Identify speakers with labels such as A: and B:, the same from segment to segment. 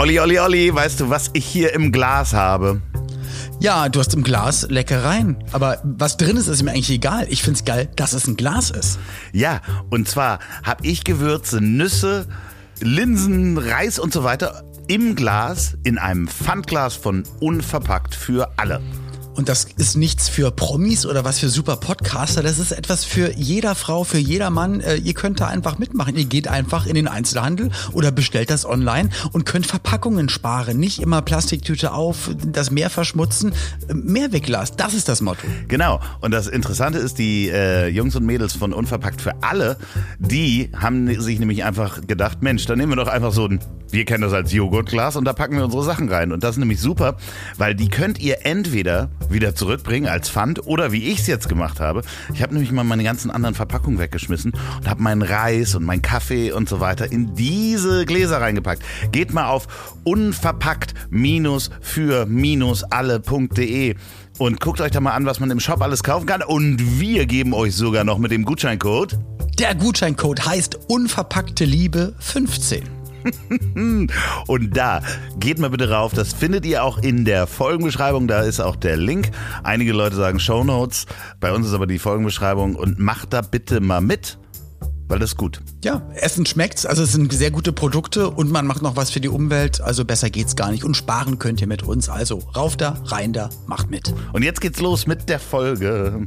A: Olli, Olli, Olli, weißt du, was ich hier im Glas habe?
B: Ja, du hast im Glas Leckereien. Aber was drin ist, ist mir eigentlich egal. Ich find's geil, dass es ein Glas ist.
A: Ja, und zwar habe ich Gewürze, Nüsse, Linsen, Reis und so weiter im Glas in einem Pfandglas von Unverpackt für alle.
B: Und das ist nichts für Promis oder was für super Podcaster. Das ist etwas für jeder Frau, für jeder Mann. Äh, ihr könnt da einfach mitmachen. Ihr geht einfach in den Einzelhandel oder bestellt das online und könnt Verpackungen sparen. Nicht immer Plastiktüte auf, das Meer verschmutzen. Mehrwegglas, das ist das Motto.
A: Genau. Und das Interessante ist, die äh, Jungs und Mädels von Unverpackt für alle, die haben sich nämlich einfach gedacht, Mensch, dann nehmen wir doch einfach so ein, wir kennen das als Joghurtglas und da packen wir unsere Sachen rein. Und das ist nämlich super, weil die könnt ihr entweder wieder zurückbringen als Pfand oder wie ich es jetzt gemacht habe. Ich habe nämlich mal meine ganzen anderen Verpackungen weggeschmissen und habe meinen Reis und meinen Kaffee und so weiter in diese Gläser reingepackt. Geht mal auf unverpackt-für-alle.de und guckt euch da mal an, was man im Shop alles kaufen kann. Und wir geben euch sogar noch mit dem Gutscheincode.
B: Der Gutscheincode heißt unverpackte Liebe 15.
A: Und da geht mal bitte rauf. Das findet ihr auch in der Folgenbeschreibung. Da ist auch der Link. Einige Leute sagen Show Notes. Bei uns ist aber die Folgenbeschreibung. Und macht da bitte mal mit, weil das ist gut.
B: Ja, Essen schmeckt's. Also es sind sehr gute Produkte und man macht noch was für die Umwelt. Also besser geht's gar nicht. Und sparen könnt ihr mit uns. Also rauf da, rein da, macht mit.
A: Und jetzt geht's los mit der Folge.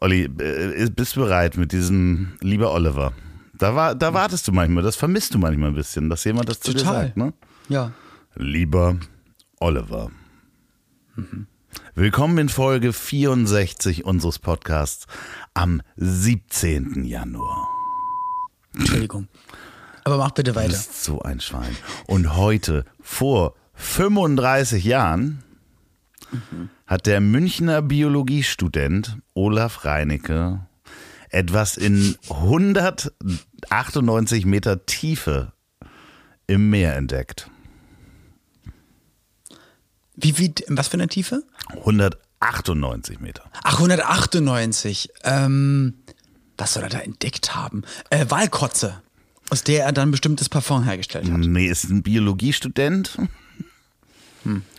A: Olli, äh, bist du bereit mit diesem lieber Oliver? Da, war, da wartest du manchmal, das vermisst du manchmal ein bisschen, dass jemand das zu dir
B: Total.
A: sagt, ne?
B: Ja.
A: Lieber Oliver. Willkommen in Folge 64 unseres Podcasts am 17. Januar.
B: Entschuldigung. Aber mach bitte
A: Du
B: weiter.
A: bist so ein Schwein. Und heute, vor 35 Jahren, hat der Münchner Biologiestudent Olaf Reinecke etwas in 198 Meter Tiefe im Meer entdeckt.
B: Wie, wie, was für eine Tiefe?
A: 198 Meter.
B: Ach, 198. Ähm, was soll er da entdeckt haben? Äh, Walkotze, aus der er dann bestimmtes Parfum hergestellt hat.
A: Nee, ist ein Biologiestudent.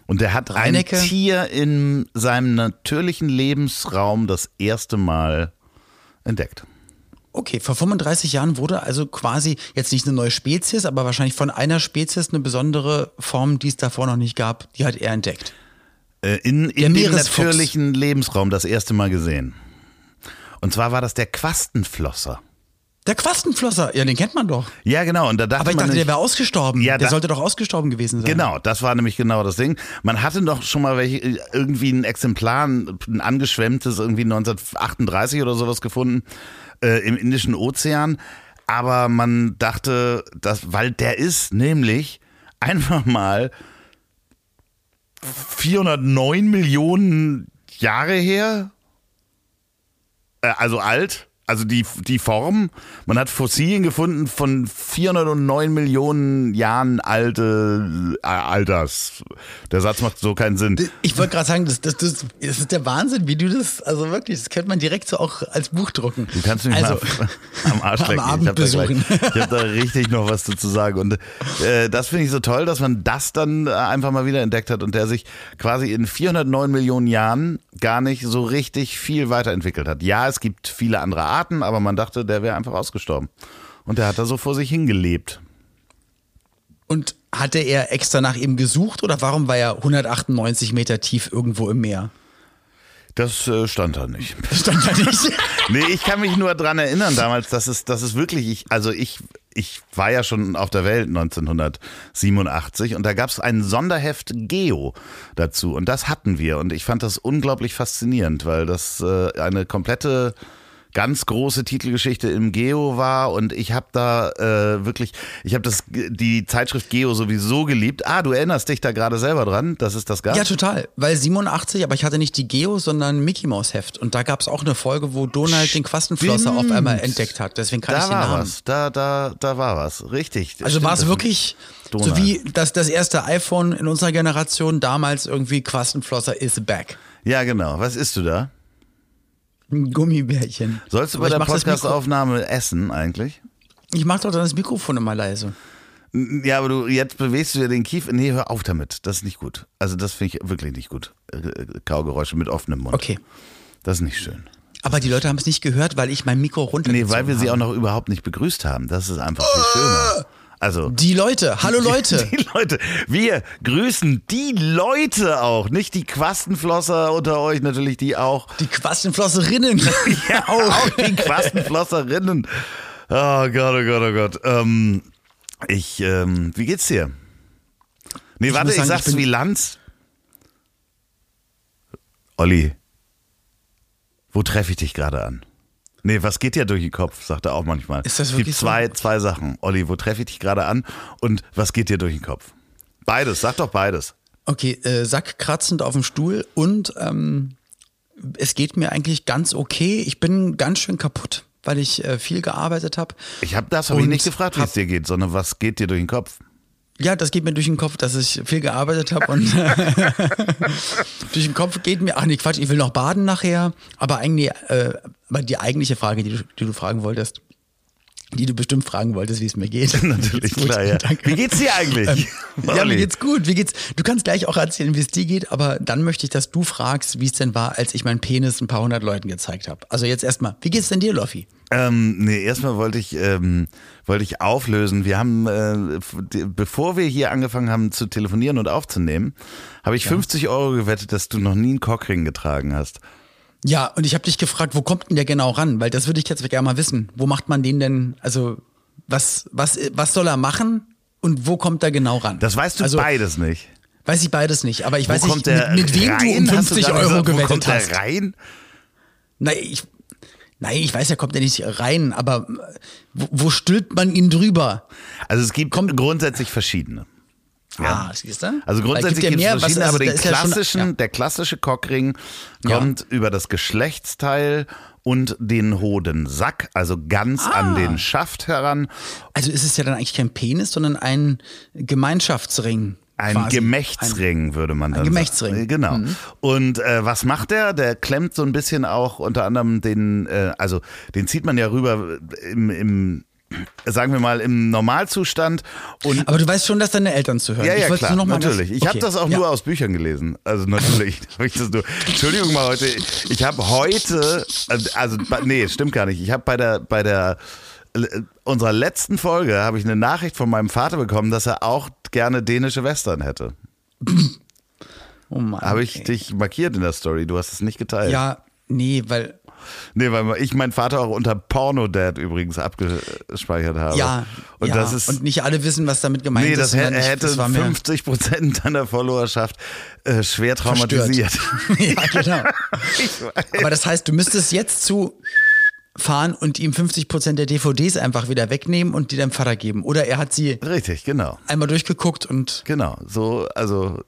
A: Und der hat ein
B: Reinecke?
A: Tier in seinem natürlichen Lebensraum das erste Mal entdeckt.
B: Okay, vor 35 Jahren wurde also quasi jetzt nicht eine neue Spezies, aber wahrscheinlich von einer Spezies eine besondere Form, die es davor noch nicht gab, die hat er entdeckt.
A: Äh, in, in dem natürlichen Lebensraum das erste Mal gesehen. Und zwar war das der Quastenflosser.
B: Der Quastenflosser, ja, den kennt man doch.
A: Ja, genau. Und da dachte
B: Aber ich
A: man
B: dachte, der
A: nämlich-
B: wäre ausgestorben.
A: Ja,
B: der sollte doch ausgestorben gewesen sein.
A: Genau, das war nämlich genau das Ding. Man hatte doch schon mal welche, irgendwie ein Exemplar, ein ein angeschwemmtes, irgendwie 1938 oder sowas gefunden äh, im Indischen Ozean. Aber man dachte, dass, weil der ist nämlich einfach mal 409 Millionen Jahre her, äh, also alt. Also die, die Form, man hat Fossilien gefunden von 409 Millionen Jahren alte äh, Alters. Der Satz macht so keinen Sinn.
B: Ich wollte gerade sagen, das, das, das, ist der Wahnsinn, wie du das, also wirklich, das könnte man direkt so auch als Buch drucken.
A: Du kannst mich
B: also,
A: mal am Arsch
B: am
A: lecken.
B: Abend
A: ich habe da, gleich-
B: besuchen.
A: ich hab da richtig noch was dazu sagen. Und äh, das finde ich so toll, dass man das dann äh, einfach mal wieder entdeckt hat und der sich quasi in 409 Millionen Jahren gar nicht so richtig viel weiterentwickelt hat. Ja, es gibt viele andere Arten, aber man dachte, der wäre einfach ausgestorben. Und der hat da so vor sich hingelebt.
B: Und hatte er extra nach ihm gesucht oder warum war er 198 Meter tief irgendwo im Meer?
A: Das äh, stand da nicht.
B: Das stand da nicht.
A: Nee, ich kann mich nur dran erinnern damals, dass es, dass es wirklich, ich, also ich, ich war ja schon auf der Welt 1987 und da gab es ein Sonderheft Geo dazu und das hatten wir und ich fand das unglaublich faszinierend, weil das äh, eine komplette ganz große Titelgeschichte im Geo war und ich habe da äh, wirklich, ich habe das die Zeitschrift Geo sowieso geliebt. Ah, du erinnerst dich da gerade selber dran, dass es das gab?
B: Ja, total. Weil 87, aber ich hatte nicht die Geo, sondern Mickey Mouse Heft. Und da gab es auch eine Folge, wo Donald den Quastenflosser auf einmal entdeckt hat. Deswegen kann
A: da
B: ich den
A: war
B: Namen.
A: was, da, da, da war was, richtig.
B: Also
A: Stimmt,
B: war es wirklich so
A: Donald.
B: wie das, das erste iPhone in unserer Generation damals irgendwie Quastenflosser is back.
A: Ja, genau. Was isst du da?
B: Ein Gummibärchen.
A: Sollst du bei der Podcastaufnahme essen eigentlich?
B: Ich mach doch dann das Mikrofon immer leise.
A: Ja, aber du jetzt bewegst du dir den Kiefer. Nee, hör auf damit. Das ist nicht gut. Also das finde ich wirklich nicht gut. Äh, Kaugeräusche mit offenem Mund.
B: Okay.
A: Das ist nicht schön.
B: Aber die Leute haben es nicht gehört, weil ich mein Mikro runter.
A: Nee, weil wir sie auch noch überhaupt nicht begrüßt haben. Das ist einfach viel schöner. Also
B: Die Leute, hallo Leute.
A: Die Leute, wir grüßen die Leute auch, nicht die Quastenflosser unter euch, natürlich die auch.
B: Die Quastenflosserinnen.
A: Ja, auch die Quastenflosserinnen. Oh Gott, oh Gott, oh Gott. Ähm, ich, ähm, wie geht's dir? Nee, warte,
B: muss
A: ich
B: sagen,
A: sag's
B: ich
A: wie Lanz. Olli, wo treffe ich dich gerade an? Nee, was geht dir durch den Kopf, sagt er auch manchmal.
B: Ist das
A: es gibt
B: wirklich so?
A: zwei, zwei Sachen. Olli, wo treffe ich dich gerade an und was geht dir durch den Kopf? Beides, sag doch beides.
B: Okay, äh, sackkratzend auf dem Stuhl und ähm, es geht mir eigentlich ganz okay. Ich bin ganz schön kaputt, weil ich äh, viel gearbeitet habe.
A: Ich habe das habe ich nicht gefragt, wie
B: hab-
A: es dir geht, sondern was geht dir durch den Kopf?
B: Ja, das geht mir durch den Kopf, dass ich viel gearbeitet habe und durch den Kopf geht mir, ach nee, Quatsch, ich will noch baden nachher, aber eigentlich, äh, aber die eigentliche Frage, die du, die du fragen wolltest, die du bestimmt fragen wolltest, wie es mir geht.
A: Natürlich,
B: Gut,
A: klar, ja.
B: danke.
A: Wie geht's dir eigentlich?
B: Ja, mir geht's gut. Wie geht's? Du kannst gleich auch erzählen, wie es dir geht, aber dann möchte ich, dass du fragst, wie es denn war, als ich meinen Penis ein paar hundert Leuten gezeigt habe. Also jetzt erstmal, wie geht's denn dir, Loffi?
A: Ähm, nee, erstmal wollte ich, ähm, wollte ich auflösen. Wir haben, äh, bevor wir hier angefangen haben zu telefonieren und aufzunehmen, habe ich 50 Euro gewettet, dass du noch nie einen Cockring getragen hast.
B: Ja, und ich habe dich gefragt, wo kommt denn der genau ran? Weil das würde ich jetzt gerne mal wissen. Wo macht man den denn, also was, was, was soll er machen und wo kommt er genau ran?
A: Das weißt du
B: also,
A: beides nicht.
B: Weiß ich beides nicht, aber ich
A: Wo
B: weiß
A: kommt
B: nicht, mit, mit wem du um
A: Hast
B: 50
A: gerade
B: Euro
A: gesagt,
B: gewettet
A: kommt
B: hast.
A: der rein?
B: Nein, ich, nein, ich weiß, er kommt ja nicht rein, aber wo, wo stülpt man ihn drüber?
A: Also es gibt grundsätzlich verschiedene.
B: Ah, siehst du?
A: Also grundsätzlich
B: gibt ja
A: es
B: was-
A: verschiedene,
B: also
A: aber den
B: ist ja schon-
A: klassischen,
B: ja.
A: der klassische Cockring
B: Ja.
A: kommt über das Geschlechtsteil und den Hodensack, also ganz an
B: Ah.
A: den Schaft heran.
B: Also ist es ja dann eigentlich kein Penis, sondern ein Gemeinschaftsring.
A: Ein
B: quasi.
A: Gemächtsring, würde man dann
B: Gemächtsring. Mhm.
A: sagen. Genau. Und äh, was macht der? Der klemmt so ein bisschen auch unter anderem den, äh, also den zieht man ja rüber im, im sagen wir mal, im Normalzustand. Und
B: Aber du weißt schon, dass deine Eltern zuhören.
A: ja, ja, klar, natürlich. Ich habe
B: okay.
A: das auch
B: ja.
A: nur aus Büchern gelesen. Also natürlich habe ich das nur. Entschuldigung mal heute. Ich habe heute, also bei- nee, stimmt gar nicht. Ich habe bei der bei der äh, unserer letzten Folge habe ich eine Nachricht von meinem Vater bekommen, dass er auch gerne dänische Western hätte.
B: Oh Mann.
A: Habe ich
B: ey.
A: dich markiert in der Story? Du hast es nicht geteilt.
B: Ja, nee, weil.
A: Nee, weil ich meinen Vater auch unter Porno-Dad übrigens abgespeichert habe.
B: Ja,
A: Und
B: ja.
A: das ist.
B: und nicht alle wissen, was damit gemeint
A: Nee,
B: ist.
A: das hätte
B: das mir
A: 50 Prozent deiner Followerschaft äh, schwer traumatisiert.
B: ja, genau. Aber das heißt, du müsstest jetzt zu fahren und ihm 50% der DVDs einfach wieder wegnehmen und die deinem Vater geben. Oder er hat sie
A: Richtig, genau.
B: einmal durchgeguckt und
A: Genau. So, also.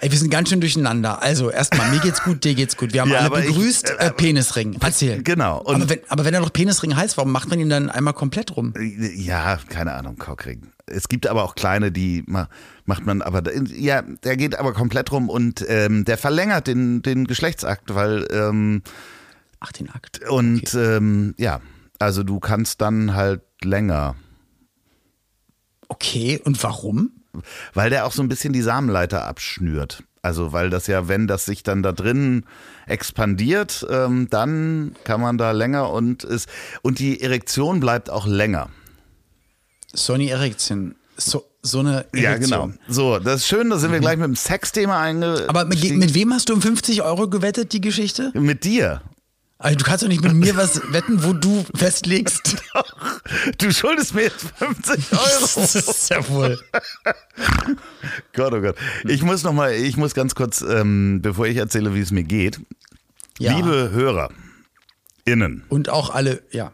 B: ey, wir sind ganz schön durcheinander. Also erstmal, mir geht's gut, dir geht's gut. Wir haben
A: Ja,
B: alle
A: aber ich-
B: begrüßt,
A: äh,
B: äh, Penisring. Erzähl.
A: Genau.
B: Aber, wenn, aber wenn er noch Penisring heißt, warum macht man ihn dann einmal komplett rum?
A: Ja, keine Ahnung, Cockring. Es gibt aber auch kleine, die ma- macht man, aber ja, der geht aber komplett rum und ähm, der verlängert den, den Geschlechtsakt, weil ähm,
B: Ach, den Akt.
A: und ähm, ja, also du kannst dann halt länger,
B: Okay, und warum?
A: weil der auch so ein bisschen die Samenleiter abschnürt. Also weil das ja, wenn das sich dann da drin expandiert, ähm, dann kann man da länger und ist und die Erektion bleibt auch länger.
B: Sony Erektion. So, so eine Erektion.
A: Ja, genau. So, das ist schön, da sind wir gleich mit dem Sexthema einge.
B: Aber mit, mit wem hast du um 50 Euro gewettet, die Geschichte?
A: Mit dir.
B: Also, du kannst doch nicht mit mir was wetten, wo du festlegst.
A: Du schuldest mir jetzt 50 Euro.
B: Das ist ja wohl.
A: Gott, oh Gott. Ich muss noch mal, ich muss ganz kurz, ähm, bevor ich erzähle, wie es mir geht.
B: Ja.
A: Liebe Hörer, innen.
B: Und auch alle, ja.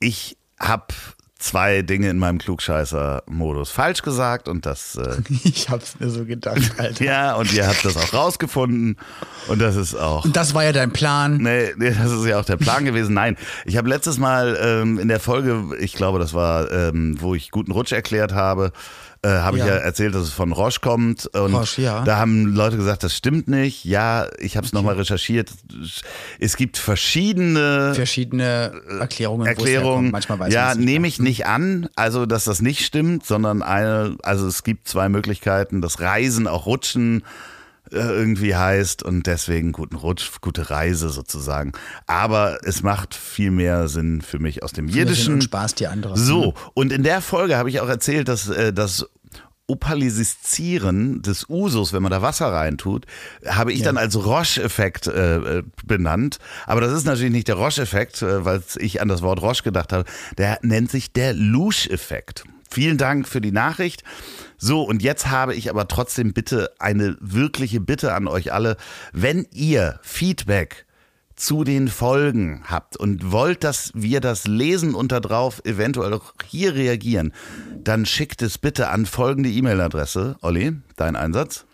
A: Ich habe zwei Dinge in meinem Klugscheißer-Modus falsch gesagt und das. Äh,
B: Ich hab's mir so gedacht, Alter.
A: ja, und ihr habt das auch rausgefunden und das ist auch.
B: Und das war ja dein Plan.
A: Nee, nee, das ist ja auch der Plan gewesen. Nein, ich habe letztes Mal ähm, in der Folge, ich glaube, das war, ähm, wo ich guten Rutsch erklärt habe, äh, habe ich
B: Ja.
A: ja erzählt, dass es von Roche kommt. Und
B: Roche, ja.
A: da haben Leute gesagt, das stimmt nicht. Ja, ich habe es nochmal recherchiert. Es gibt verschiedene
B: Verschiedene Erklärungen.
A: Erklärungen.
B: Manchmal weiß
A: ja, nehme ich nicht an, also dass das nicht stimmt, sondern eine, also es gibt zwei Möglichkeiten, dass Reisen auch Rutschen irgendwie heißt und deswegen guten Rutsch, gute Reise sozusagen. Aber es macht viel mehr Sinn für mich aus dem Jiddischen.
B: und Spaß die andere.
A: So, und in der Folge habe ich auch erzählt, dass äh, das Opalisieren des Usus, wenn man da Wasser reintut, habe ich dann als Roche-Effekt äh, äh, benannt. Aber das ist natürlich nicht der Roche-Effekt, äh, weil ich an das Wort Roche gedacht habe. Der nennt sich der Louche-Effekt. Vielen Dank für die Nachricht. So, und jetzt habe ich aber trotzdem bitte eine wirkliche Bitte an euch alle. Wenn ihr Feedback zu den Folgen habt und wollt, dass wir das lesen und da drauf eventuell auch hier reagieren, dann schickt es bitte an folgende E-Mail-Adresse. Olli, dein Einsatz.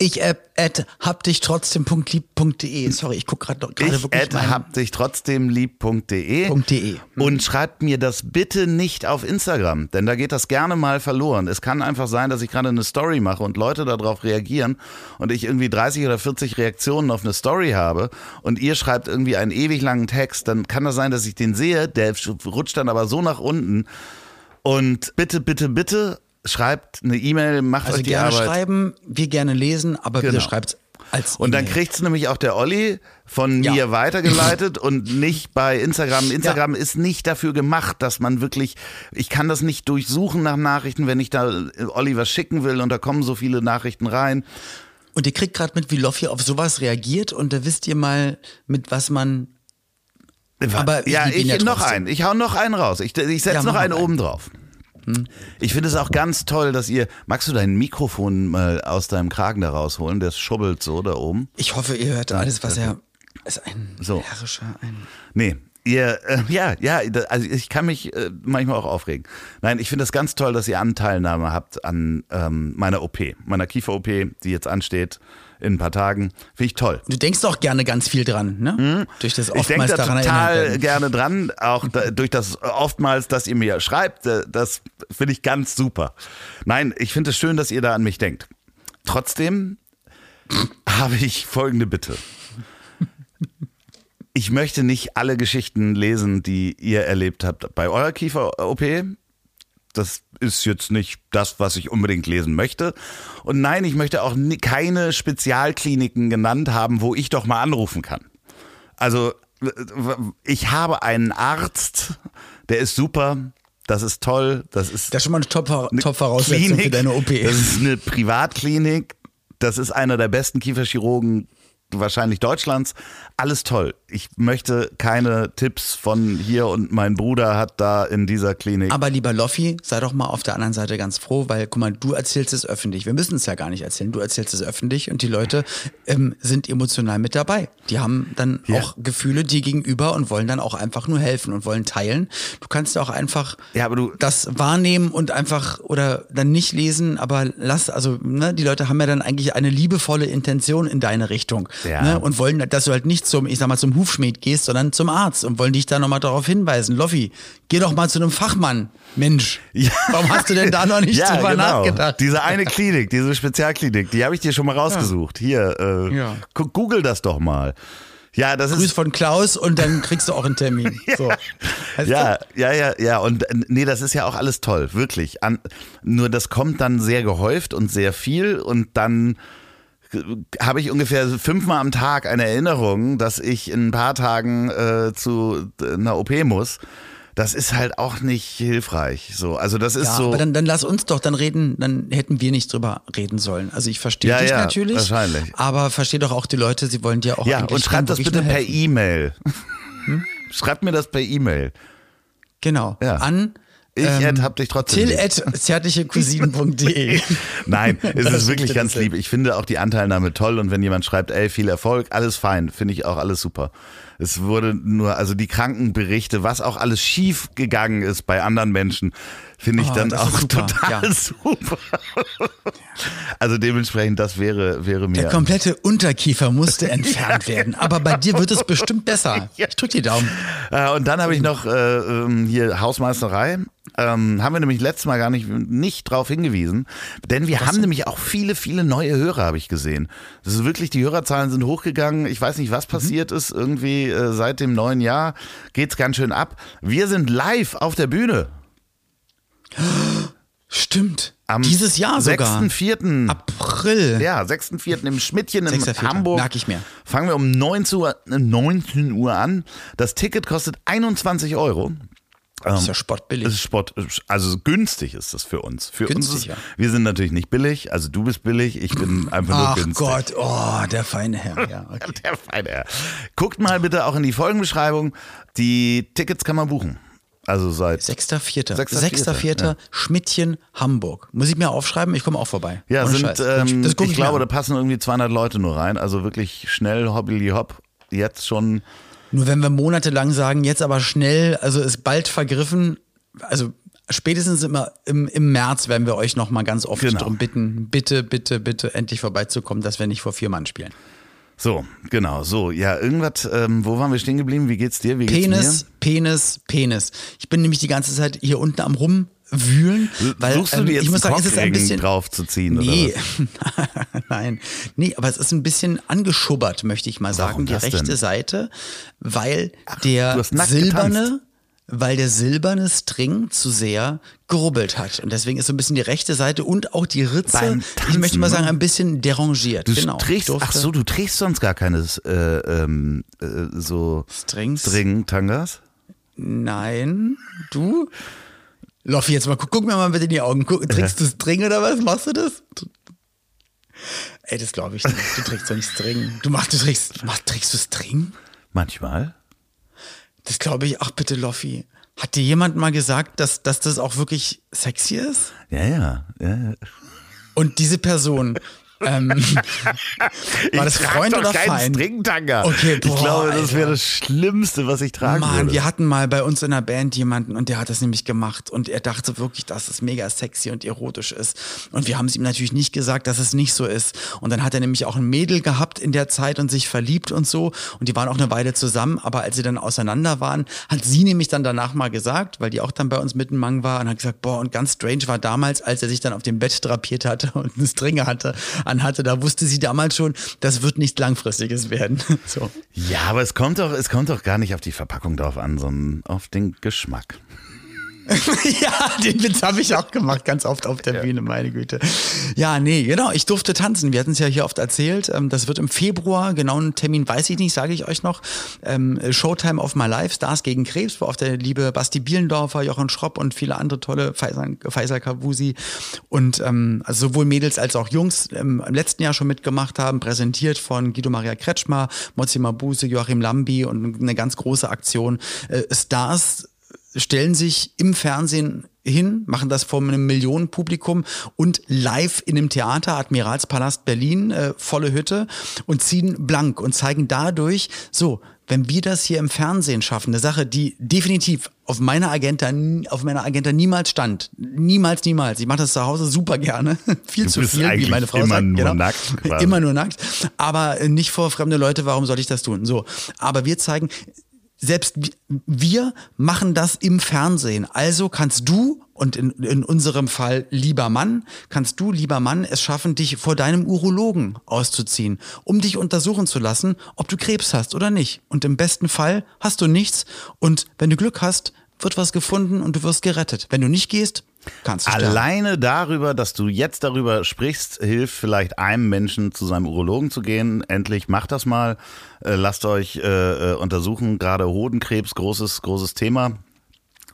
B: Ich äh, at hab dich trotzdem.lieb.de. Sorry, ich gucke gerade gerade
A: Ich
B: wirklich
A: at hab dich trotzdem lieb.de
B: .de.
A: und schreibt mir das bitte nicht auf Instagram, denn da geht das gerne mal verloren. Es kann einfach sein, dass ich gerade eine Story mache und Leute darauf reagieren und ich irgendwie 30 oder 40 Reaktionen auf eine Story habe und ihr schreibt irgendwie einen ewig langen Text, dann kann das sein, dass ich den sehe, der rutscht dann aber so nach unten und bitte, bitte, bitte schreibt eine E-Mail, macht
B: Also
A: euch die
B: gerne
A: Arbeit.
B: schreiben, wir gerne lesen, aber bitte
A: Genau.
B: schreibt als
A: Und dann
B: E-Mail.
A: kriegt's nämlich auch der Olli von
B: Ja.
A: mir weitergeleitet und nicht bei Instagram. Instagram ist nicht dafür gemacht, dass man wirklich, ich kann das nicht durchsuchen nach Nachrichten, wenn ich da äh, Olli was schicken will und da kommen so viele Nachrichten rein.
B: Und ihr kriegt gerade mit, wie Loffi auf sowas reagiert und da wisst ihr mal, mit was man. Aber
A: ja, ich
B: ja
A: noch einen. Ich hau noch einen raus. Ich, ich setze
B: Ja,
A: noch einen
B: einen.
A: oben drauf. Ich finde es auch ganz toll, dass ihr, magst du dein Mikrofon mal aus deinem Kragen da rausholen? Der schubbelt so da oben.
B: Ich hoffe, ihr hört alles, was er. Ist ein
A: So.
B: herrischer, ein.
A: Nee, ihr, äh, ja, ja, also ich kann mich äh, manchmal auch aufregen. Nein, ich finde es ganz toll, dass ihr Anteilnahme habt an ähm, meiner OP, meiner Kiefer-OP, die jetzt ansteht in ein paar Tagen. Finde ich toll.
B: Du denkst auch gerne ganz viel dran, ne? Durch das
A: Mhm. Ich denke
B: oftmals
A: da
B: daran
A: total gerne dran, auch da, durch das oftmals, dass ihr mir schreibt, äh, das finde ich ganz super. Nein, ich finde es schön, dass ihr da an mich denkt. Trotzdem habe ich folgende Bitte. Ich möchte nicht alle Geschichten lesen, die ihr erlebt habt bei eurer Kiefer-OP. Das ist jetzt nicht das, was ich unbedingt lesen möchte. Und nein, ich möchte auch keine Spezialkliniken genannt haben, wo ich doch mal anrufen kann. Also ich habe einen Arzt, der ist super, das ist toll, das ist
B: Das ist schon mal eine Top- Top-Voraussetzung für deine OP.
A: das ist eine Privatklinik, das ist einer der besten Kieferchirurgen wahrscheinlich Deutschlands. Alles toll. Ich möchte keine Tipps von hier und mein Bruder hat da in dieser Klinik.
B: Aber lieber Loffi, sei doch mal auf der anderen Seite ganz froh, weil guck mal, du erzählst es öffentlich. Wir müssen es ja gar nicht erzählen. Du erzählst es öffentlich und die Leute ähm, sind emotional mit dabei. Die haben dann
A: Ja.
B: auch Gefühle dir gegenüber und wollen dann auch einfach nur helfen und wollen teilen. Du kannst auch einfach
A: Ja, aber du-
B: das wahrnehmen und einfach oder dann nicht lesen, aber lass, also ne, die Leute haben ja dann eigentlich eine liebevolle Intention in deine Richtung
A: Ja.
B: ne, und wollen, dass du halt nicht zum, ich sag mal, zum Hufschmied gehst, sondern zum Arzt und wollen dich da nochmal darauf hinweisen. Loffi, geh doch mal zu einem Fachmann. Mensch,
A: Ja.
B: warum hast du denn da noch nicht
A: ja,
B: drüber
A: genau.
B: nachgedacht?
A: Diese eine Klinik, diese Spezialklinik, die habe ich dir schon mal rausgesucht. Hier, äh,
B: Ja.
A: google das doch mal. Ja, das
B: Grüß
A: ist
B: von Klaus und dann kriegst du auch einen Termin. So. Weißt
A: Ja, ja, ja, ja. Und äh, nee, das ist ja auch alles toll, wirklich. An, nur das kommt dann sehr gehäuft und sehr viel und dann habe ich ungefähr fünfmal am Tag eine Erinnerung, dass ich in ein paar Tagen äh, zu äh, einer OP muss. Das ist halt auch nicht hilfreich. So, also das ist
B: Ja,
A: so.
B: aber dann, dann lass uns doch dann reden, dann hätten wir nicht drüber reden sollen. Also ich verstehe
A: Ja,
B: dich
A: ja,
B: natürlich,
A: wahrscheinlich.
B: aber verstehe doch auch die Leute, sie wollen dir auch
A: ja, und schreibt
B: dann
A: das bitte per. E-Mail. Schreibt mir das per E-Mail.
B: Genau.
A: Ja.
B: An
A: Ich ähm, hab dich trotzdem.
B: Till at zärtlichecousinen.de.
A: Nein, es ist wirklich ganz lieb. Ich finde auch die Anteilnahme toll und wenn jemand schreibt, ey, viel Erfolg, alles fein, finde ich auch alles super. Es wurde nur, also die Krankenberichte, was auch alles schief gegangen ist bei anderen Menschen, finde ich oh, dann auch total ja. super. Also dementsprechend, das wäre, wäre mir.
B: Der komplette Unterkiefer musste entfernt werden. Aber bei dir wird es bestimmt besser. Ich drück die Daumen.
A: Äh, und dann habe ich noch äh, ähm, hier Hausmeisterei. Ähm, haben wir nämlich letztes Mal gar nicht, nicht drauf hingewiesen. Denn wir Was haben nämlich auch viele, viele neue Hörer, habe ich gesehen. Das ist wirklich, die Hörerzahlen sind hochgegangen. Ich weiß nicht, was mhm. passiert ist. Irgendwie äh, seit dem neuen Jahr geht's ganz schön ab. Wir sind live auf der Bühne.
B: Stimmt. Am Dieses Jahr sogar.
A: 6.4.
B: April.
A: Ja, 6.4. im Schmidtchen in 6. Hamburg.
B: Merke ich mir.
A: Fangen wir um 19 Uhr, 19 Uhr an. Das Ticket kostet 21 Euro.
B: Das ist ja spottbillig.
A: Ist Spott, also günstig ist das für uns. Für
B: günstig,
A: uns ist,
B: ja.
A: Wir sind natürlich nicht billig, also du bist billig, ich bin einfach nur
B: Ach
A: günstig.
B: Gott, oh, der feine Herr. Ja, okay.
A: der feine Herr. Guckt mal bitte auch in die Folgenbeschreibung. Die Tickets kann man buchen. Also seit
B: 6.4. 6.4. Ja. Schmidtchen, Hamburg. Muss ich mir aufschreiben? Ich komme auch vorbei.
A: Ja, sind, ähm, ich, ich glaube, da passen irgendwie 200 Leute nur rein. Also wirklich schnell, hobbily hopp. Jetzt schon
B: nur wenn wir monatelang sagen, jetzt aber schnell, also ist bald vergriffen, also spätestens immer im, im März werden wir euch noch mal ganz oft genau. darum bitten, bitte, bitte, bitte endlich vorbeizukommen, dass wir nicht vor vier Mann spielen.
A: So, genau, so. Ja, irgendwas, ähm, wo waren wir stehen geblieben? Wie geht's dir? Wie geht's
B: Penis, mir? Penis, Penis. Ich bin nämlich die ganze Zeit hier unten am Rum wühlen. Weil,
A: Suchst du dir jetzt
B: ich muss sagen,
A: es
B: ist ein bisschen
A: drauf zu ziehen?
B: Nee, nein, nee, aber es ist ein bisschen angeschubbert, möchte ich mal sagen, Warum die rechte denn? Seite, weil Ach, der silberne, getanzt. Weil der silberne String zu sehr gerubbelt hat und deswegen ist so ein bisschen die rechte Seite und auch die Ritze, Tanzen, ich möchte mal sagen, ein bisschen derangiert.
A: Du
B: genau.
A: trägst, ach so, du trägst sonst gar keine äh, ähm, äh, so
B: Strings,
A: String Tangas?
B: Nein, du? Loffi, jetzt mal, guck, guck, mir mal bitte in die Augen. Guck, trägst du String oder was? Machst du das? Ey, das glaube ich nicht. Du trägst doch nicht String. Du machst, du trägst, mach, trägst du String?
A: Manchmal.
B: Das glaube ich. Ach bitte, Loffi. Hat dir jemand mal gesagt, dass, dass das auch wirklich sexy ist?
A: Ja, ja, ja.
B: Und diese Person ähm, war das Freund oder Feind?
A: Stringtanga.
B: Okay, boah,
A: ich glaube, das wäre das Schlimmste, was ich tragen Mann, würde.
B: wir hatten mal bei uns in der Band jemanden und der hat das nämlich gemacht und er dachte wirklich, dass es mega sexy und erotisch ist. Und wir haben es ihm natürlich nicht gesagt, dass es nicht so ist. Und dann hat er nämlich auch ein Mädel gehabt in der Zeit und sich verliebt und so. Und die waren auch eine Weile zusammen, aber als sie dann auseinander waren, hat sie nämlich dann danach mal gesagt, weil die auch dann bei uns mit dem Mang war und hat gesagt, boah, und ganz strange war damals, als er sich dann auf dem Bett drapiert hatte und eine Stringe hatte, anhatte, da wusste sie damals schon, das wird nichts Langfristiges werden. So.
A: Ja, aber es kommt doch, es kommt doch gar nicht auf die Verpackung drauf an, sondern auf den Geschmack.
B: ja, den Witz habe ich auch gemacht, ganz oft auf der. Bühne, meine Güte. Ja, nee, genau, ich durfte tanzen. Wir hatten es ja hier oft erzählt. Ähm, das wird im Februar, genau einen Termin weiß ich nicht, sage ich euch noch. Ähm, Showtime of My Life, Stars gegen Krebs, wo auch der liebe Basti Bielendorfer, Jochen Schropp und viele andere tolle Faisal, Faisal Kavusi und ähm, also sowohl Mädels als auch Jungs im letzten Jahr schon mitgemacht haben, präsentiert von Guido Maria Kretschmer, Mozi Mabuse, Joachim Lambi und eine ganz große Aktion. Äh, Stars stellen sich im Fernsehen hin, machen das vor einem Millionenpublikum und live in einem Theater, Admiralspalast Berlin, äh, volle Hütte und ziehen blank und zeigen dadurch, so, wenn wir das hier im Fernsehen schaffen, eine Sache, die definitiv auf meiner Agenda, auf meiner Agenda niemals stand. Niemals, niemals. Ich mache das zu Hause super gerne. viel
A: du
B: zu viel, wie meine Frau
A: immer
B: sagt.
A: Nur genau. nackt,
B: quasi. Immer nur nackt. Aber nicht vor fremde Leute, warum soll ich das tun? So. Aber wir zeigen, selbst wir machen das im Fernsehen. Also kannst du, und in, in unserem Fall lieber Mann, kannst du, lieber Mann, es schaffen, dich vor deinem Urologen auszuziehen, um dich untersuchen zu lassen, ob du Krebs hast oder nicht. Und im besten Fall hast du nichts. Und wenn du Glück hast, wird was gefunden und du wirst gerettet. Wenn du nicht gehst, kannst du.
A: Alleine darüber, dass du jetzt darüber sprichst, hilft vielleicht einem Menschen zu seinem Urologen zu gehen. Endlich macht das mal. Äh, lasst euch äh, äh untersuchen. Gerade Hodenkrebs, großes, großes Thema.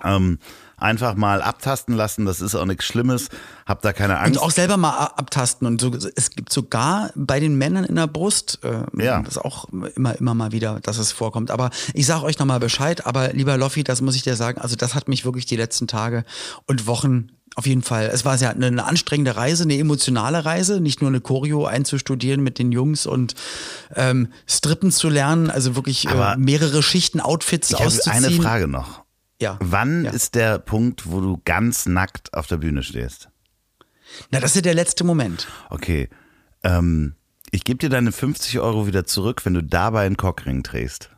A: Ähm, einfach mal abtasten lassen. Das ist auch nichts Schlimmes. Hab da keine Angst.
B: Und auch selber mal abtasten. Und so, es gibt sogar bei den Männern in der Brust, äh,
A: Ja.
B: das ist auch immer, immer mal wieder, dass es vorkommt. Aber ich sage euch nochmal Bescheid. Aber lieber Loffi, das muss ich dir sagen, also das hat mich wirklich die letzten Tage und Wochen auf jeden Fall. Es war ja eine, anstrengende Reise, eine emotionale Reise, nicht nur eine Choreo einzustudieren mit den Jungs und ähm, Strippen zu lernen, also wirklich äh, mehrere Schichten Outfits
A: ich habe
B: auszuziehen.
A: eine Frage noch.
B: Ja.
A: Wann
B: ja.
A: ist der Punkt, wo du ganz nackt auf der Bühne stehst?
B: Na, das ist der letzte Moment.
A: Okay. Ähm, ich gebe dir deine 50 Euro wieder zurück, wenn du dabei einen Cockring trägst.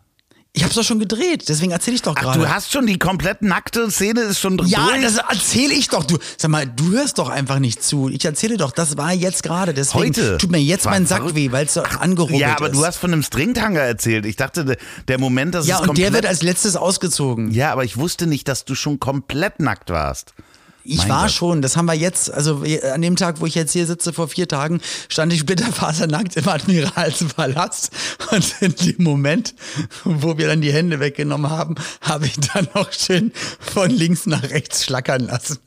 B: Ich hab's doch schon gedreht, deswegen erzähle ich doch gerade.
A: du hast schon die komplett nackte Szene ist schon
B: Ja,
A: durch?
B: das erzähle ich doch. Du, sag mal, du hörst doch einfach nicht zu. Ich erzähle doch, das war jetzt gerade. Deswegen
A: Heute.
B: tut mir jetzt mein Sack
A: verrückt.
B: weh, weil es so angerubbelt
A: ja, aber
B: ist.
A: du hast von einem Stringtanger erzählt. Ich dachte, der- Moment, dass
B: ja,
A: es
B: und
A: komplett...
B: der wird als letztes ausgezogen.
A: ja, aber ich wusste nicht, dass du schon komplett nackt warst.
B: Ich
A: Mein
B: war
A: Gott.
B: schon, das haben wir jetzt, also an dem Tag, wo ich jetzt hier sitze, vor vier Tagen, stand ich splitterfasernackt im Admiralspalast und in dem Moment, wo wir dann die Hände weggenommen haben, habe ich dann noch schön von links nach rechts schlackern lassen.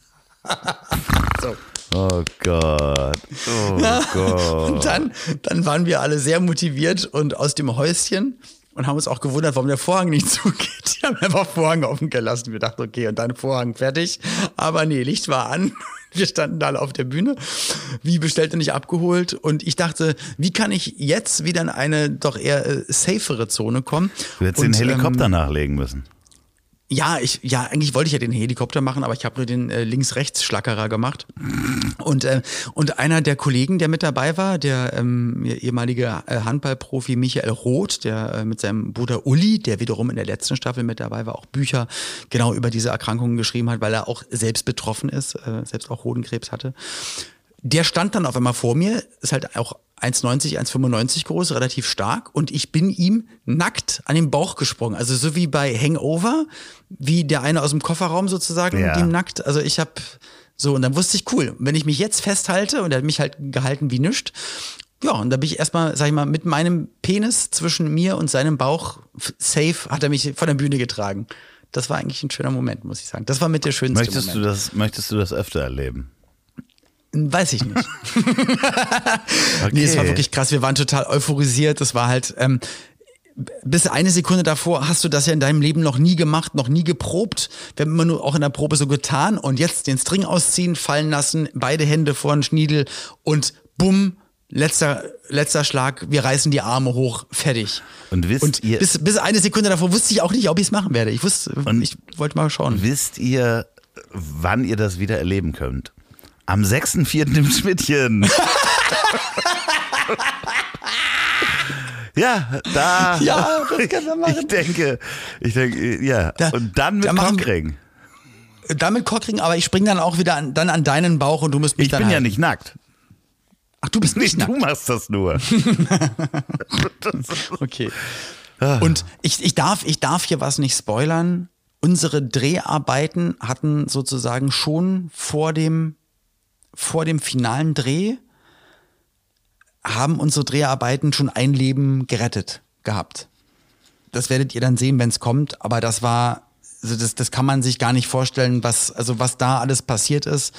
B: so.
A: Oh Gott. Oh Gott.
B: Und dann, dann waren wir alle sehr motiviert und aus dem Häuschen und haben uns auch gewundert, warum der Vorhang nicht zugeht. Die haben einfach Vorhang offen gelassen. Wir dachten, okay, und dann Vorhang fertig. Aber nee, Licht war an. Wir standen da alle auf der Bühne, wie bestellt und nicht abgeholt. Und ich dachte, wie kann ich jetzt wieder in eine doch eher äh, safere Zone kommen?
A: Du hättest
B: und,
A: den Helikopter
B: ähm,
A: nachlegen müssen.
B: Ja, ich, ja, eigentlich wollte ich ja den Helikopter machen, aber ich habe nur den äh, Links-Rechts-Schlackerer gemacht. Und, äh, und einer der Kollegen, der mit dabei war, der ähm, ehemalige äh, Handballprofi Michael Roth, der äh, mit seinem Bruder Uli, der wiederum in der letzten Staffel mit dabei war, auch Bücher genau über diese Erkrankungen geschrieben hat, weil er auch selbst betroffen ist, äh, selbst auch Hodenkrebs hatte. Der stand dann auf einmal vor mir, ist halt auch 1,90, 1,95 groß, relativ stark und ich bin ihm nackt an den Bauch gesprungen. Also so wie bei Hangover, wie der eine aus dem Kofferraum sozusagen,
A: Ja.
B: dem nackt. Also ich habe so und dann wusste ich, cool, wenn ich mich jetzt festhalte und er hat mich halt gehalten wie nischt. Ja, und da bin ich erstmal, sag ich mal, mit meinem Penis zwischen mir und seinem Bauch safe hat er mich von der Bühne getragen. Das war eigentlich ein schöner Moment, muss ich sagen. Das war mit der schönste
A: Möchtest
B: Moment.
A: du, das, möchtest du das öfter erleben?
B: Weiß ich nicht.
A: Okay.
B: Nee, es war wirklich krass. Wir waren total euphorisiert. Das war halt, ähm, bis eine Sekunde davor hast du das ja in deinem Leben noch nie gemacht, noch nie geprobt. Wir haben immer nur auch in der Probe so getan und jetzt den String ausziehen, fallen lassen, beide Hände vor den Schniedel und bumm, letzter, letzter Schlag, wir reißen die Arme hoch, fertig.
A: Und wisst
B: Und
A: ihr,
B: bis, bis eine Sekunde davor wusste ich auch nicht, ob ich es machen werde. Ich wusste,
A: Und-
B: ich wollte mal schauen.
A: wisst ihr, wann ihr das wieder erleben könnt? Am 6.4. im Schmidtchen. ja, da.
B: Ja, das können wir machen.
A: Ich denke, ich denke, ja.
B: Da-
A: Und dann mit
B: da
A: Cockring.
B: Damit Cockring, aber ich spring dann auch wieder an, dann an deinen Bauch und du musst mich
A: Ich
B: dann
A: bin ja
B: halten.
A: nicht nackt.
B: Ach, du bist nicht
A: Nicht
B: nackt.
A: du machst das nur.
B: Okay. Und ich, ich, darf, ich darf hier was nicht spoilern. Unsere Dreharbeiten hatten sozusagen schon vor dem, vor dem finalen Dreh, haben unsere Dreharbeiten schon ein Leben gerettet gehabt. Das werdet ihr dann sehen, wenn es kommt. Aber das war, also das, das kann man sich gar nicht vorstellen, was, also was da alles passiert ist,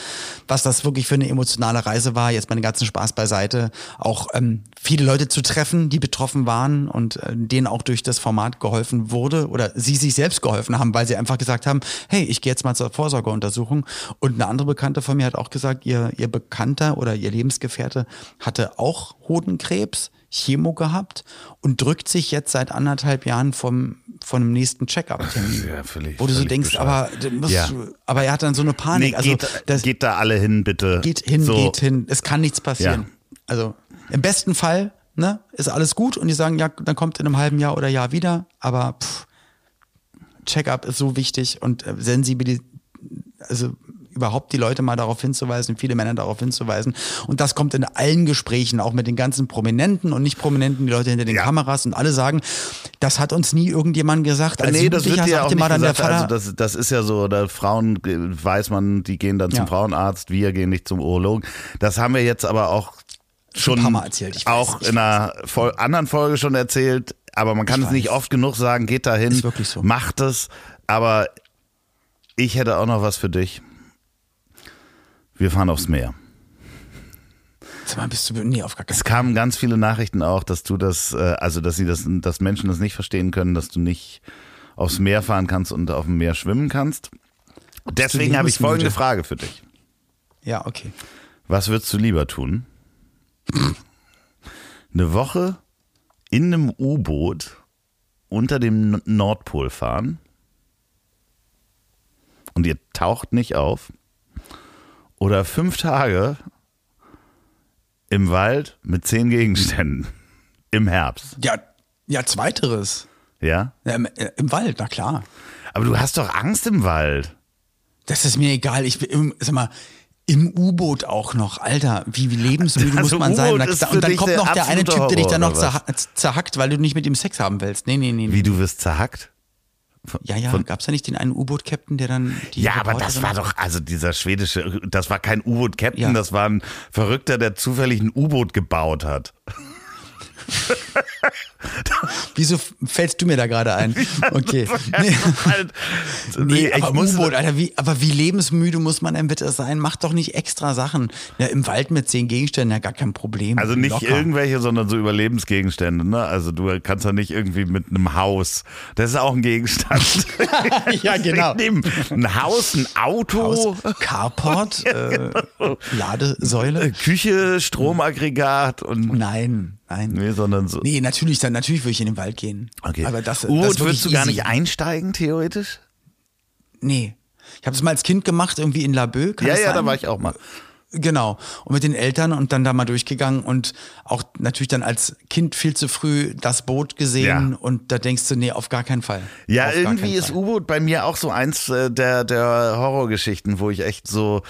B: was das wirklich für eine emotionale Reise war. Jetzt mal den ganzen Spaß beiseite. Auch ähm, viele Leute zu treffen, die betroffen waren und äh, denen auch durch das Format geholfen wurde oder sie sich selbst geholfen haben, weil sie einfach gesagt haben, hey, ich gehe jetzt mal zur Vorsorgeuntersuchung. Und eine andere Bekannte von mir hat auch gesagt, ihr, ihr Bekannter oder ihr Lebensgefährte hatte auch Hodenkrebs. Chemo gehabt und drückt sich jetzt seit anderthalb Jahren vom, von dem nächsten Check-up-Termin.
A: Ja, völlig-
B: Wo du so denkst,
A: bescheuert.
B: aber,
A: Ja.
B: du- aber er hat dann so eine
A: Nee,
B: Panik. also
A: geht,
B: das
A: geht da alle hin, bitte.
B: geht hin,
A: so.
B: geht hin. Es kann nichts passieren.
A: Ja.
B: Also im besten Fall ne, ist alles gut und die sagen, ja, dann kommt in einem halben Jahr oder Jahr wieder. Aber Check-up ist so wichtig und äh, sensibilis also überhaupt die Leute mal darauf hinzuweisen, viele Männer darauf hinzuweisen. Und das kommt in allen Gesprächen, auch mit den ganzen Prominenten und nicht Prominenten, die Leute hinter den
A: Ja.
B: Kameras und alle sagen, das hat uns nie irgendjemand gesagt. Als
A: nee, das wird ja auch nicht gesagt. also das, das ist ja so, da Frauen weiß man, die gehen dann zum
B: Ja.
A: Frauenarzt, wir gehen nicht zum Urologen. Das haben wir jetzt aber auch schon
B: weiß,
A: auch in einer Vol anderen Folge schon erzählt, aber man kann
B: Ich
A: es nicht
B: weiß.
A: oft genug sagen, geht dahin,
B: so.
A: macht es, aber Ich hätte auch noch was für dich. Wir fahren aufs Meer.
B: Mal, bist du. Nee, auf gar
A: Es kamen ganz viele Nachrichten auch, dass du das, äh, also dass sie das, dass Menschen das nicht verstehen können, dass du nicht aufs Meer fahren kannst und auf dem Meer schwimmen kannst. Deswegen habe ich folgende Frage für dich.
B: Ja, okay.
A: Was würdest du lieber tun? Eine Woche in einem U-Boot unter dem Nordpol fahren und ihr taucht nicht auf? Oder fünf Tage im Wald mit zehn Gegenständen im Herbst?
B: Ja, ja, zweiteres.
A: Ja?
B: Ja, im, äh, Im Wald, na klar.
A: Aber du hast doch Angst im Wald.
B: Das ist mir egal. Ich bin, im- sag mal, im U-Boot auch noch. Alter, wie, wie lebensmüde
A: Also
B: muss man sein? Und dann kommt noch der eine Typ, der dich dann noch zerhackt, weil du nicht mit ihm Sex haben willst. Nee, nee, nee. nee.
A: Wie du wirst zerhackt? Von-
B: Ja, ja,
A: von-
B: gab's da nicht den einen U-Boot-Captain, der dann die
A: Ja, aber das war doch, also dieser schwedische, das war kein U-Boot-Captain,
B: Ja.
A: das war ein Verrückter, der zufällig ein U-Boot gebaut hat.
B: Wieso fällst du mir da gerade ein? Okay. Nee.
A: nee,
B: aber
A: muss,
B: U-Boot, Alter, wie, aber wie lebensmüde muss man denn bitte sein? Mach doch nicht extra Sachen. Ja, Im Wald mit zehn Gegenständen, ja gar kein Problem.
A: also nicht
B: Locker.
A: irgendwelche, sondern so Überlebensgegenstände, ne? Also du kannst ja nicht irgendwie mit einem Haus, das ist auch ein Gegenstand.
B: Ja, genau.
A: Ein Haus, ein Auto,
B: Haus, Carport, äh, Ladesäule.
A: Küche, Stromaggregat und,
B: Nein, nein.
A: nee, sondern so.
B: Nee, natürlich, dann natürlich würde ich in den Wald gehen.
A: Okay.
B: Aber das, das
A: U-Boot
B: wirklich
A: würdest du gar nicht einsteigen, theoretisch?
B: Nee. Ich habe es mal als Kind gemacht, irgendwie in Laboe. Kann
A: Ja,
B: das
A: ja,
B: sein?
A: da war ich auch mal.
B: Genau. Und mit den Eltern und dann da mal durchgegangen und auch natürlich dann als Kind viel zu früh das Boot gesehen
A: Ja.
B: und da denkst du, nee, auf gar keinen Fall.
A: Ja,
B: auf
A: irgendwie ist
B: Fall.
A: U-Boot bei mir auch so eins äh, der, der Horrorgeschichten, wo ich echt so,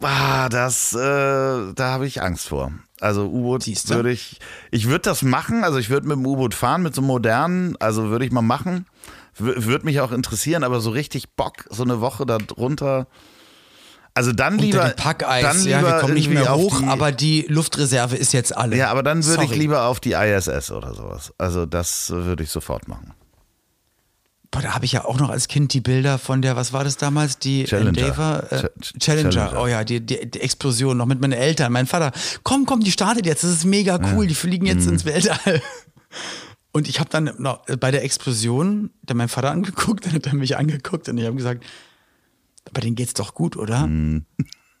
A: ah, das, äh, da habe ich Angst vor. Also U-Boot würde ich, ich würde das machen, also ich würde mit dem U-Boot fahren, mit so einem modernen, also würde ich mal machen. Würde mich auch interessieren, aber so richtig Bock, so eine Woche da drunter. Also dann
B: Unter
A: lieber,
B: Packeis,
A: dann
B: ja,
A: lieber
B: wir kommen nicht mehr hoch,
A: die,
B: aber die Luftreserve ist jetzt alle.
A: ja, aber dann würde ich lieber auf die ISS oder sowas. Also das würde ich sofort machen.
B: Boah, da habe ich ja auch noch als Kind die Bilder von der, was war das damals? Die
A: Challenger.
B: Endeavour? Äh,
A: Ch-
B: Challenger.
A: Challenger.
B: Oh ja, die, die, die Explosion noch mit meinen Eltern. Mein Vater, komm, komm, die startet jetzt. Das ist mega cool. Die fliegen jetzt
A: Mhm.
B: ins Weltall. Und ich habe dann noch äh, bei der Explosion dann meinen Vater angeguckt, dann hat er mich angeguckt und ich habe gesagt, bei denen geht's doch gut, oder?
A: Mhm.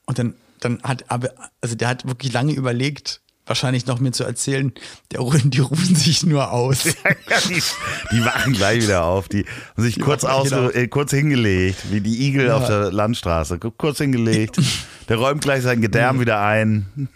B: Und dann, dann hat aber, also der hat wirklich lange überlegt, wahrscheinlich noch mir zu erzählen, der, die rufen sich nur aus.
A: Ja, die, die wachen gleich wieder auf. Die haben sich kurz,
B: wachen
A: aus, äh, kurz hingelegt, wie die Igel auf der Landstraße. Kurz hingelegt. Der räumt gleich sein Gedärm wieder ein.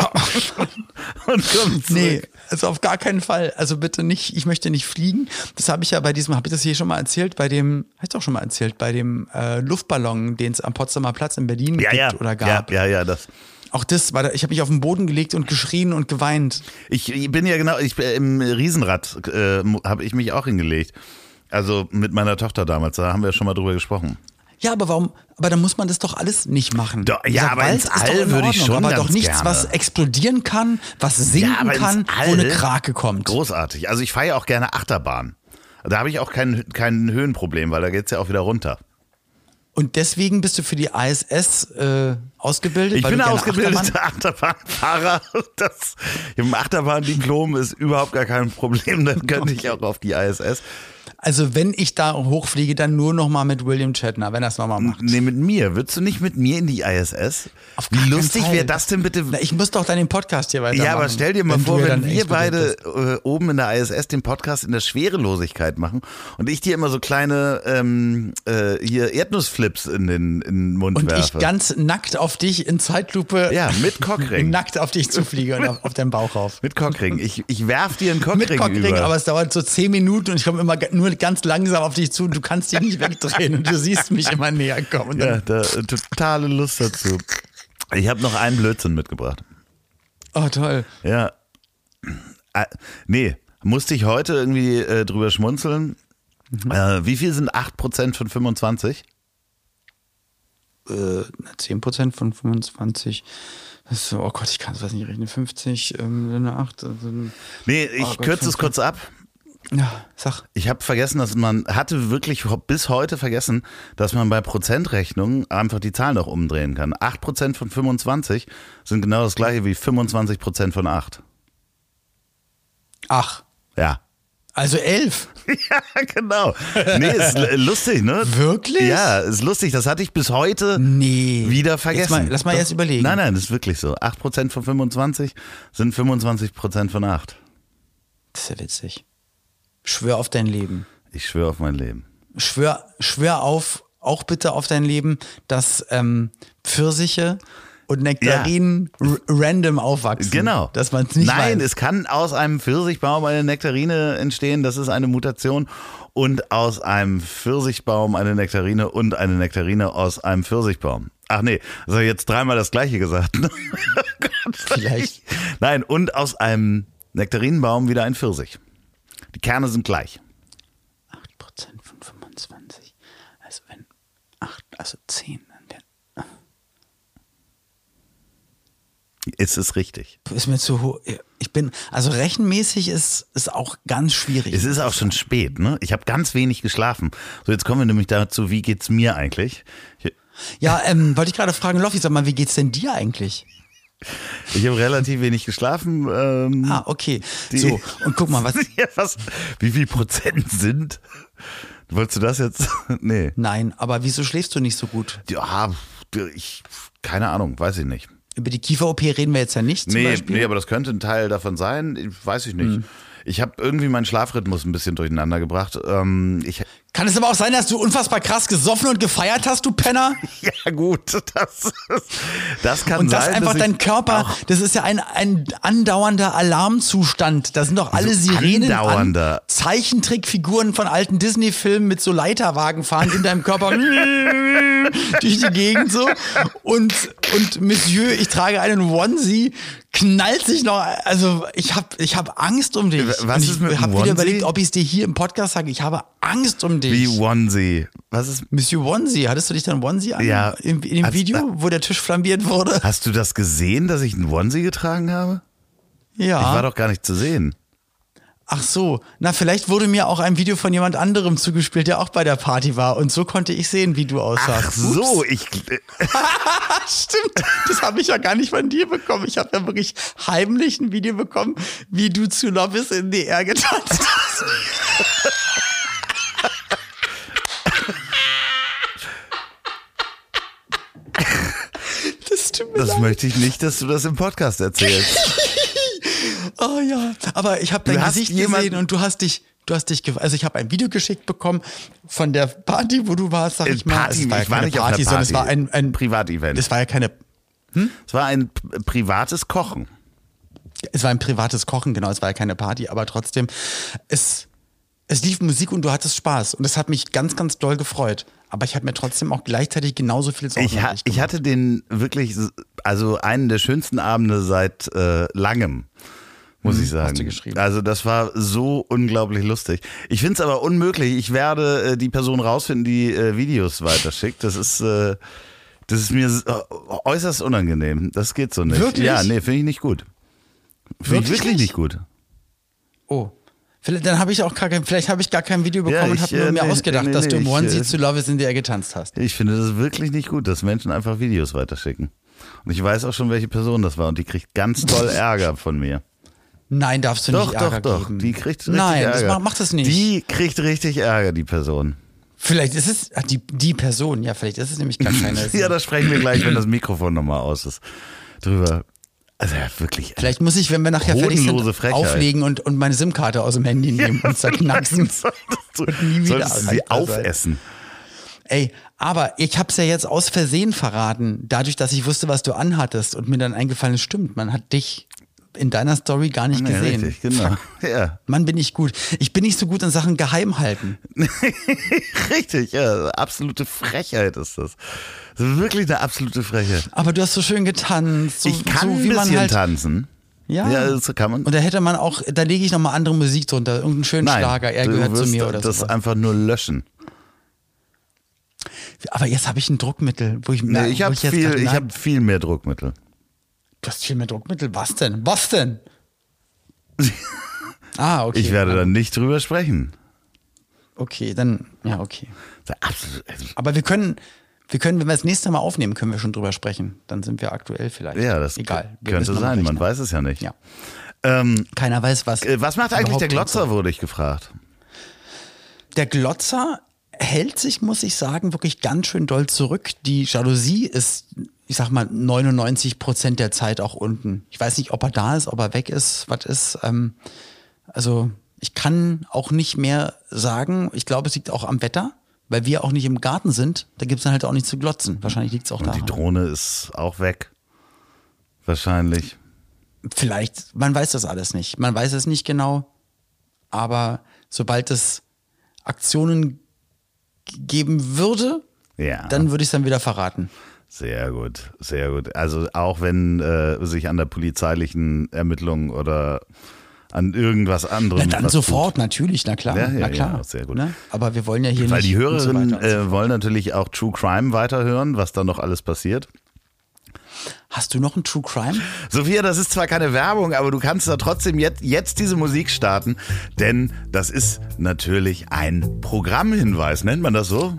A: Und kommt zurück.
B: Nee, also auf gar keinen Fall. Also bitte nicht, ich möchte nicht fliegen. Das habe ich ja bei diesem, habe ich das hier schon mal erzählt, bei dem, habe ich doch schon mal erzählt, bei dem äh, Luftballon, den es am Potsdamer Platz in Berlin
A: Ja,
B: gibt
A: ja.
B: oder gab.
A: Ja, ja, ja, das.
B: Auch das war da, ich habe mich auf den Boden gelegt und geschrien und geweint.
A: Ich, ich bin ja genau, ich bin im Riesenrad äh, habe ich mich auch hingelegt. Also mit meiner Tochter damals, da haben wir schon mal drüber gesprochen.
B: Ja, aber warum? Aber dann muss man das doch alles nicht machen.
A: Doch, ja,
B: Dieser
A: aber
B: Wald
A: ins All würde ich schon
B: aber doch nichts,
A: gerne.
B: was explodieren kann, was sinken
A: ins
B: kann, wo eine Krake kommt.
A: Großartig. Also ich fahre ja auch gerne Achterbahn. Da habe ich auch kein, kein Höhenproblem, weil da geht's ja auch wieder runter.
B: Und deswegen bist du für die ISS äh, ausgebildet?
A: Ich bin ausgebildeter
B: Achterbahn-
A: Achterbahnfahrer. Das, Im Achterbahndiplom ist überhaupt gar kein Problem. Dann könnte ich auch auf die ISS.
B: Also wenn ich da hochfliege, dann nur noch mal mit William Shatner, wenn er es nochmal macht.
A: Nee, mit mir. Würdest du nicht mit mir in die ISS?
B: Auf
A: Wie lustig wäre das denn bitte?
B: Na, ich muss doch dann den Podcast hier weitermachen.
A: Ja, aber stell dir mal
B: wenn
A: vor, wenn wir beide
B: bist.
A: äh, oben in der ISS den Podcast in der Schwerelosigkeit machen und ich dir immer so kleine ähm, äh, hier Erdnussflips in den, in den Mund
B: Und
A: werfe.
B: ich ganz nackt auf dich in Zeitlupe
A: ja, mit Cockring.
B: nackt auf dich zufliege und auf, auf deinen Bauch rauf.
A: mit Cockring. Ich, ich werf dir einen Cockring,
B: Mit Cockring,
A: über.
B: aber es dauert so zehn Minuten und ich komme immer ga- nur ganz langsam auf dich zu und du kannst dich nicht wegdrehen und du siehst mich immer näher kommen.
A: Ja, da, äh, totale Lust dazu. Ich habe noch einen Blödsinn mitgebracht.
B: oh, toll.
A: Ja. Äh, nee, musste ich heute irgendwie äh, drüber schmunzeln.
B: Mhm.
A: Äh, wie viel sind 8% von 25?
B: Äh, 10% von 25. Das ist so, oh Gott, ich kann es nicht rechnen. 50, ähm, eine 8. Also,
A: Nee, ich
B: Oh Gott,
A: kürze es
B: 50.
A: kurz ab.
B: Ja, sag.
A: Ich habe vergessen, dass man hatte wirklich bis heute vergessen, dass man bei Prozentrechnungen einfach die Zahl noch umdrehen kann. 8% von 25 sind genau das gleiche wie 25% von 8.
B: Ach,
A: Ja.
B: also elf.
A: Ja, genau. Nee, ist lustig, ne?
B: Wirklich?
A: Ja, ist lustig. Das hatte ich bis heute
B: Nee.
A: wieder vergessen.
B: Mal, lass mal
A: Doch.
B: jetzt überlegen.
A: Nein, nein, das ist wirklich so. 8% von 25 sind 25% von 8.
B: Das ist ja witzig. Schwör auf dein Leben.
A: Ich schwöre auf mein Leben.
B: Schwör, schwör auf, auch bitte auf dein Leben, dass ähm, Pfirsiche und Nektarinen r- random aufwachsen.
A: Genau.
B: Dass man es nicht
A: Nein,
B: weiß.
A: es kann aus einem Pfirsichbaum eine Nektarine entstehen. Das ist eine Mutation. Und aus einem Pfirsichbaum eine Nektarine und eine Nektarine aus einem Pfirsichbaum. Ach nee, das habe ich jetzt dreimal das gleiche gesagt. Oh.
B: Vielleicht.
A: Nein, und aus einem Nektarinenbaum wieder ein Pfirsich. Die Kerne sind gleich.
B: 8% von 25. Also wenn 8, also 10, dann.
A: Ist es richtig?
B: Ist mir zu hoch. Ich bin, also rechenmäßig ist, ist auch ganz schwierig.
A: Es ist auch schon spät, ne? Ich habe ganz wenig geschlafen. So, jetzt kommen wir nämlich dazu, wie geht's mir eigentlich? Ich,
B: Ja, ähm, wollte ich gerade fragen, Loffi, sag mal, wie geht's denn dir eigentlich?
A: Ich habe relativ wenig geschlafen. Ähm,
B: Ah, okay. So, und guck mal, was.
A: ja, was, wie viel Prozent sind? Wolltest du das jetzt? Nee.
B: Nein, aber wieso schläfst du nicht so gut?
A: Ja, ich, keine Ahnung, weiß ich nicht.
B: Über die Kiefer-OP reden wir jetzt ja nicht.
A: Nee,
B: Beispiel.
A: nee, aber das könnte ein Teil davon sein. Weiß ich nicht. Ich habe irgendwie meinen Schlafrhythmus ein bisschen durcheinander gebracht. Ähm, ich,
B: Kann es aber auch sein, dass du unfassbar krass gesoffen und gefeiert hast, du Penner?
A: ja gut, das, das kann
B: Und das
A: sein.
B: einfach dein
A: ich
B: Körper,
A: auch-
B: das ist ja ein, ein andauernder Alarmzustand. Da sind doch alle Sirenen
A: andauernder?
B: an Zeichentrickfiguren von alten Disney-Filmen mit so Leiterwagen fahren in deinem Körper durch die Gegend so. Und, und Monsieur, ich trage einen Onesie, knallt sich noch, also ich habe ich hab Angst um dich.
A: Was
B: und ich
A: ist mit dem
B: habe wieder überlegt, ob ich es dir hier im Podcast sage. Ich habe Angst um dich.
A: Wie Onesie. Was ist.
B: Monsieur Onesie, hattest du dich dann Onesie an?
A: Ja.
B: In, in dem
A: Als-
B: Video, wo der Tisch flambiert wurde?
A: Hast du das gesehen, dass ich einen Onesie getragen habe?
B: Ja.
A: Ich war doch gar nicht zu sehen.
B: Ach so, na vielleicht wurde mir auch ein Video von jemand anderem zugespielt, der auch bei der Party war und so konnte ich sehen, wie du aussahst.
A: Ach so, ich.
B: Stimmt, das habe ich ja gar nicht von dir bekommen. Ich habe ja wirklich heimlich ein Video bekommen, wie du zu Love is in the Air getanzt hast. Das leid.
A: möchte ich nicht, dass du das im Podcast erzählst.
B: Oh ja, aber ich habe dein Gesicht gesehen und du hast dich, du hast dich, also ich habe ein Video geschickt bekommen von der Party, wo du warst, sag
A: Äh,
B: ich mal.
A: Party,
B: Also es war ja
A: ich war nicht auf einer
B: Party, sondern es war
A: Party.
B: ein, ein
A: Privatevent.
B: Es war ja keine,
A: Es war ein privates Kochen.
B: es war ein privates Kochen, genau, es war ja keine Party, aber trotzdem, es, es lief Musik und du hattest Spaß und das hat mich ganz, ganz doll gefreut. Aber ich habe mir trotzdem auch gleichzeitig genauso viel Sorgen
A: Ich, ha ich hatte den wirklich, also einen der schönsten Abende seit äh, langem, muss ich sagen.
B: Mhm, du geschrieben.
A: Also das war so unglaublich lustig. Ich finde es aber unmöglich. Ich werde äh, die Person rausfinden, die äh, Videos weiterschickt. Das ist, äh, das ist mir äh, äußerst unangenehm. Das geht so nicht.
B: Wirklich?
A: Ja, nee, finde ich nicht gut. Finde ich
B: Wirklich nicht
A: gut.
B: Oh. Vielleicht, dann habe ich auch gar kein, vielleicht habe ich gar kein Video bekommen
A: Ja,
B: und
A: ich,
B: habe nur
A: äh,
B: mir
A: nee,
B: ausgedacht,
A: nee,
B: dass du
A: nee,
B: im
A: ich,
B: Onesie
A: äh,
B: zu Love is in the Air getanzt hast.
A: Ich finde das wirklich nicht gut, dass Menschen einfach Videos weiterschicken. Und ich weiß auch schon, welche Person das war und die kriegt ganz toll Ärger von mir.
B: Nein, darfst du
A: Doch,
B: nicht
A: doch,
B: Ärger
A: doch.
B: geben.
A: Die kriegt richtig
B: Nein,
A: Ärger.
B: das macht, macht das nicht.
A: Die kriegt richtig Ärger, die Person.
B: vielleicht ist es ach, die, die Person, ja, vielleicht ist es nämlich gar keine.
A: Ja, da sprechen wir gleich, wenn das Mikrofon nochmal aus ist. Drüber. Also ja, wirklich.
B: vielleicht muss ich, wenn wir nachher fertig sind,
A: Frechheit.
B: auflegen und, und meine SIM-Karte aus dem Handy nehmen und zerknacksen.
A: Solltest du,
B: Und nie wieder
A: solltest sie aufessen.
B: Ey, aber ich hab's ja jetzt aus Versehen verraten, dadurch, dass ich wusste, was du anhattest und mir dann eingefallen ist, stimmt, man hat dich in deiner Story gar nicht
A: Ja,
B: gesehen.
A: richtig, genau. Ja.
B: Mann, bin ich gut. Ich bin nicht so gut in Sachen geheim halten.
A: Richtig, ja. Absolute Frechheit ist das. Das ist wirklich eine absolute Frechheit.
B: Aber du hast so schön getanzt. So,
A: ich kann
B: so,
A: ein
B: wie man
A: bisschen
B: halt,
A: tanzen.
B: Ja.
A: Ja, das kann man.
B: Und da hätte man auch, da lege ich nochmal andere Musik drunter, irgendeinen schönen
A: Nein,
B: Schlager, er gehört zu mir oder
A: das
B: so.
A: einfach nur löschen.
B: Aber jetzt habe ich ein Druckmittel, wo ich
A: Nee, ich habe
B: jetzt
A: viel, ich habe viel mehr Druckmittel.
B: Du hast viel mehr Druckmittel. Was denn? Was denn? Ah, okay.
A: Ich werde dann nicht drüber sprechen.
B: Okay, dann, ja, okay.
A: Also,
B: Aber wir können, wir können, wenn wir das nächste Mal aufnehmen, können wir schon drüber sprechen. Dann sind wir aktuell vielleicht.
A: Ja, das
B: Egal.
A: Könnte sein, man
B: ne?
A: weiß es ja nicht.
B: Ja.
A: Ähm,
B: Keiner weiß, was.
A: äh, was macht eigentlich der Glotzer, wurde ich gefragt.
B: Der Glotzer hält sich, muss ich sagen, wirklich ganz schön doll zurück. Die Jalousie ist, ich sag mal, 99 Prozent der Zeit auch unten. Ich weiß nicht, ob er da ist, ob er weg ist, was ist. Ähm, also ich kann auch nicht mehr sagen. Ich glaube, es liegt auch am Wetter, weil wir auch nicht im Garten sind. Da gibt's dann halt auch nicht zu glotzen. Wahrscheinlich liegt's auch
A: Und die. Drohne ist auch weg. Wahrscheinlich.
B: Vielleicht, man weiß das alles nicht. Man weiß es nicht genau. Aber sobald es Aktionen geben würde,
A: Ja.
B: dann würde ich es dann wieder verraten.
A: Sehr gut, sehr gut. Also auch wenn äh, sich an der polizeilichen Ermittlung oder an irgendwas anderem.
B: Na, dann sofort, natürlich, na klar.
A: Ja, ja,
B: na klar.
A: ja, sehr gut.
B: Ne? Aber wir wollen ja hier
A: tut. Weil
B: nicht.
A: die
B: und so
A: Hörerinnen
B: und so
A: äh, wollen natürlich auch True Crime weiterhören, was da noch alles passiert.
B: Hast du noch ein True Crime?
A: Sophia, das ist zwar keine Werbung, aber du kannst da trotzdem jetzt, jetzt diese Musik starten, denn das ist natürlich ein Programmhinweis, nennt man das so?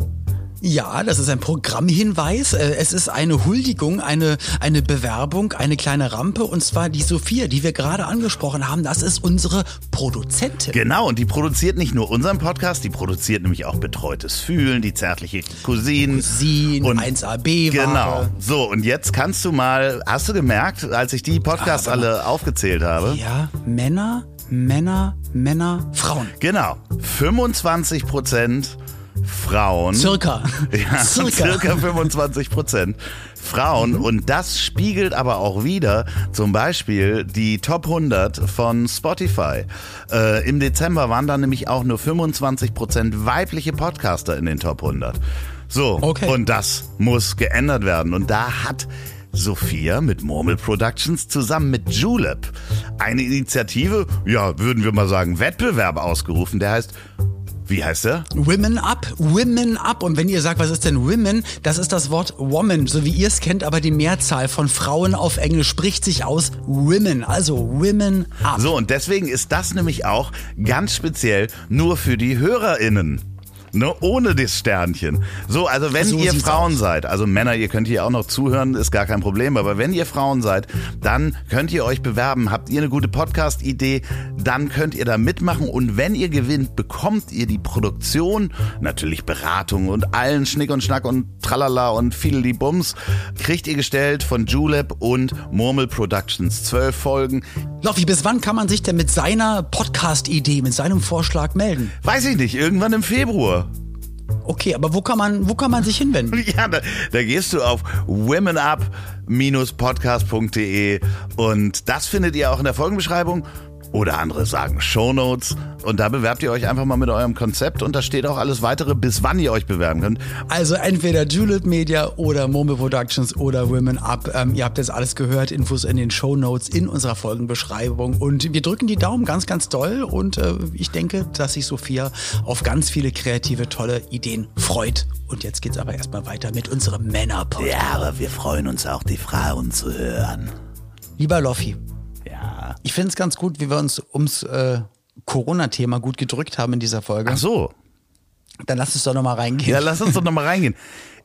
B: Ja, das ist ein Programmhinweis. Äh, Es ist eine Huldigung, eine, eine Bewerbung, eine kleine Rampe. Und zwar die Sophia, die wir gerade angesprochen haben. Das ist unsere Produzentin.
A: Genau, und die produziert nicht nur unseren Podcast, die produziert nämlich auch Betreutes Fühlen, die zärtliche Cousine.
B: Cousin,
A: und
B: 1AB
A: Genau. So, und jetzt kannst du mal, hast du gemerkt, als ich die Podcasts
B: Aber-
A: alle aufgezählt habe?
B: Ja, Männer, Männer, Männer, Frauen.
A: Genau. 25 Prozent Frauen.
B: Circa.
A: Ja, circa. 25 Prozent Frauen. Und das spiegelt aber auch wieder zum Beispiel die Top 100 von Spotify. Äh, Im Dezember waren da nämlich auch nur 25 Prozent weibliche Podcaster in den Top 100. So,
B: Okay.
A: und das muss geändert werden. Und da hat Sophia mit Murmel Productions zusammen mit Julep eine Initiative, ja, würden wir mal sagen, Wettbewerb ausgerufen, der heißt, wie heißt der?
B: Women Up, Women Up. Und wenn ihr sagt, was ist denn Women? Das ist das Wort Woman, so wie ihr es kennt, aber die Mehrzahl von Frauen auf Englisch spricht sich aus Women. Also Women Up.
A: So, und deswegen ist das nämlich auch ganz speziell nur für die HörerInnen. Ne, ohne das Sternchen. So, also wenn
B: So
A: ihr Frauen
B: aus.
A: seid, also Männer, ihr könnt hier auch noch zuhören, ist gar kein Problem, aber wenn ihr Frauen seid, dann könnt ihr euch bewerben. Habt ihr eine gute Podcast-Idee, dann könnt ihr da mitmachen und wenn ihr gewinnt, bekommt ihr die Produktion, natürlich Beratung und allen Schnick und Schnack und Tralala und viel Bums, kriegt ihr gestellt von Julep und Murmel Productions. Zwölf Folgen,
B: Loffi, bis wann kann man sich denn mit seiner Podcast-Idee, mit seinem Vorschlag melden?
A: Weiß ich nicht, irgendwann im Februar.
B: Okay, aber wo kann man, wo kann man sich hinwenden?
A: Ja, da, da gehst du auf womenup-podcast.de und das findet ihr auch in der Folgenbeschreibung. Oder andere sagen Shownotes. Und da bewerbt ihr euch einfach mal mit eurem Konzept und da steht auch alles weitere, bis wann ihr euch bewerben könnt.
B: Also entweder Julep Media oder Momo Productions oder Women Up. Ähm, ihr habt jetzt alles gehört, Infos in den Show Notes, in unserer Folgenbeschreibung. Und wir drücken die Daumen ganz, ganz doll. Und äh, ich denke, dass sich Sophia auf ganz viele kreative, tolle Ideen freut. Und jetzt geht's aber erstmal weiter mit unserem männer -Podcast.
A: Ja, aber wir freuen uns auch, die Frauen zu hören.
B: Lieber Loffi,
A: Ja.
B: ich finde es ganz gut, wie wir uns ums äh, Corona-Thema gut gedrückt haben in dieser Folge.
A: Ach so.
B: Dann lass uns doch nochmal reingehen.
A: Ja, lass uns doch nochmal reingehen.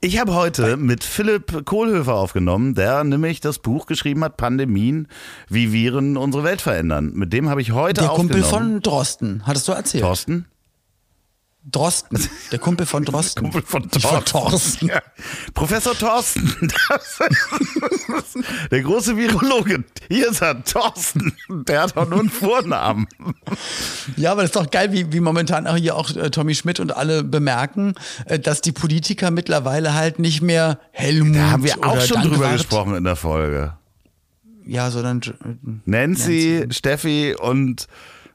A: Ich habe heute mit Philipp Kohlhöfer aufgenommen, der nämlich das Buch geschrieben hat, Pandemien, wie Viren unsere Welt verändern. Mit dem habe ich heute
B: Der Kumpel
A: aufgenommen.
B: von Drosten, hattest du erzählt?
A: Thorsten?
B: Drosten, der Kumpel von Drosten.
A: Kumpel von
B: Thorsten.
A: Ja. Professor Thorsten. Der große Virologe. Hier ist er, Thorsten. Der hat auch nur einen Vornamen.
B: Ja, aber das ist doch geil, wie, wie momentan auch hier auch äh, Tommy Schmidt und alle bemerken, äh, dass die Politiker mittlerweile halt nicht mehr Helmut
A: Da haben wir auch schon drüber
B: Dankwart-
A: gesprochen in der Folge.
B: Ja, sondern äh,
A: Nancy, Steffi und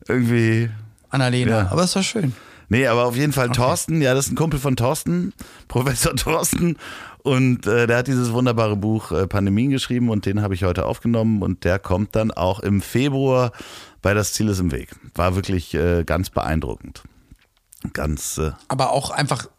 A: irgendwie.
B: Annalena.
A: Ja.
B: Aber ist doch schön.
A: Nee, aber auf jeden Fall Thorsten, ja, das ist ein Kumpel von Thorsten, Professor Thorsten. Und äh, der hat dieses wunderbare Buch äh, Pandemien geschrieben und den habe ich heute aufgenommen und der kommt dann auch im Februar bei Das Ziel ist im Weg. War wirklich äh, ganz beeindruckend. Ganz, äh,
B: Aber auch einfach,